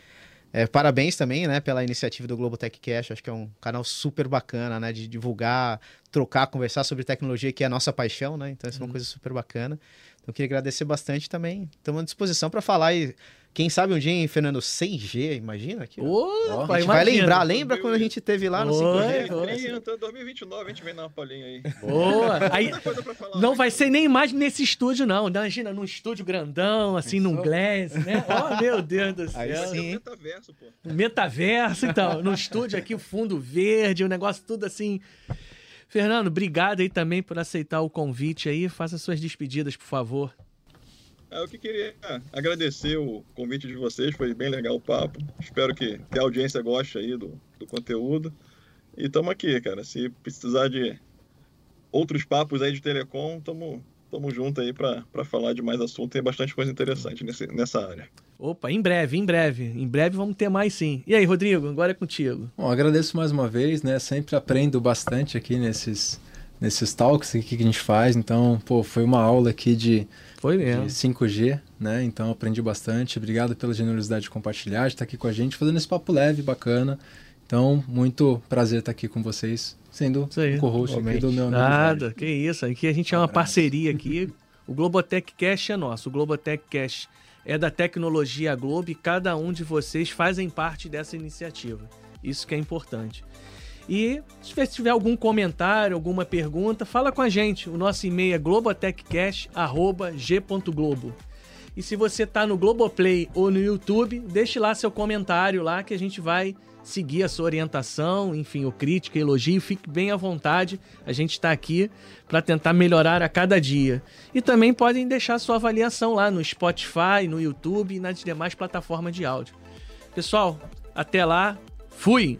Speaker 4: É, parabéns também, né, pela iniciativa do Globo Tech Cash, acho que é um canal super bacana, né, de divulgar, trocar, conversar sobre tecnologia, que é a nossa paixão, né, então isso é uma coisa super bacana. Então eu queria agradecer bastante também, estamos à disposição para falar e quem sabe um dia em Fernando 6G, imagina aqui. ó.
Speaker 1: opa,
Speaker 4: a gente vai
Speaker 1: imagina.
Speaker 4: lembrar, lembra quando a gente teve lá no
Speaker 1: Oi,
Speaker 4: 5G?
Speaker 1: oi.
Speaker 3: Em entrando em 2029, a gente vem dar uma palhinha aí.
Speaker 1: Boa. Aí, não vai ser nem mais nesse estúdio, não. Imagina num estúdio grandão, assim, num
Speaker 2: Pensou?
Speaker 1: glass, né? Oh, meu Deus do
Speaker 4: Aí
Speaker 1: céu.
Speaker 4: sim.
Speaker 3: Metaverso, pô.
Speaker 1: Metaverso, então, no estúdio aqui, o fundo verde, o negócio tudo assim. Fernando, obrigado aí também por aceitar o convite aí. Faça suas despedidas, por favor.
Speaker 3: É, Eu que queria agradecer o convite de vocês, foi bem legal o papo. Espero que, que a audiência goste aí do, do conteúdo. E estamos aqui, cara. Se precisar de outros papos aí de telecom, estamos tamo junto aí para falar de mais assunto. Tem bastante coisa interessante nesse, nessa área.
Speaker 1: Opa, em breve, em breve. Em breve vamos ter mais sim. E aí, Rodrigo, agora é contigo.
Speaker 2: Bom, agradeço mais uma vez, né? Sempre aprendo bastante aqui nesses, nesses talks aqui que a gente faz. Então, pô, foi uma aula aqui de,
Speaker 1: Foi
Speaker 2: de
Speaker 1: mesmo.
Speaker 2: 5G, né? Então aprendi bastante. Obrigado pela generosidade de compartilhar, de estar aqui com a gente, fazendo esse papo leve, bacana. Então, muito prazer estar aqui com vocês, sendo o co-host aqui do meu amigo
Speaker 1: Nada, que isso. Aqui a gente é uma parceria aqui. O Globotech Cash é nosso. O Globotech Cash é da tecnologia Globo e cada um de vocês fazem parte dessa iniciativa. Isso que é importante. E se tiver algum comentário, alguma pergunta, fala com a gente. O nosso e-mail é globotechcash.g.globo. E se você está no Globoplay ou no YouTube, deixe lá seu comentário lá que a gente vai seguir a sua orientação, enfim, o crítica, elogio, fique bem à vontade. A gente está aqui para tentar melhorar a cada dia. E também podem deixar sua avaliação lá no Spotify, no YouTube e nas demais plataformas de áudio. Pessoal, até lá. Fui!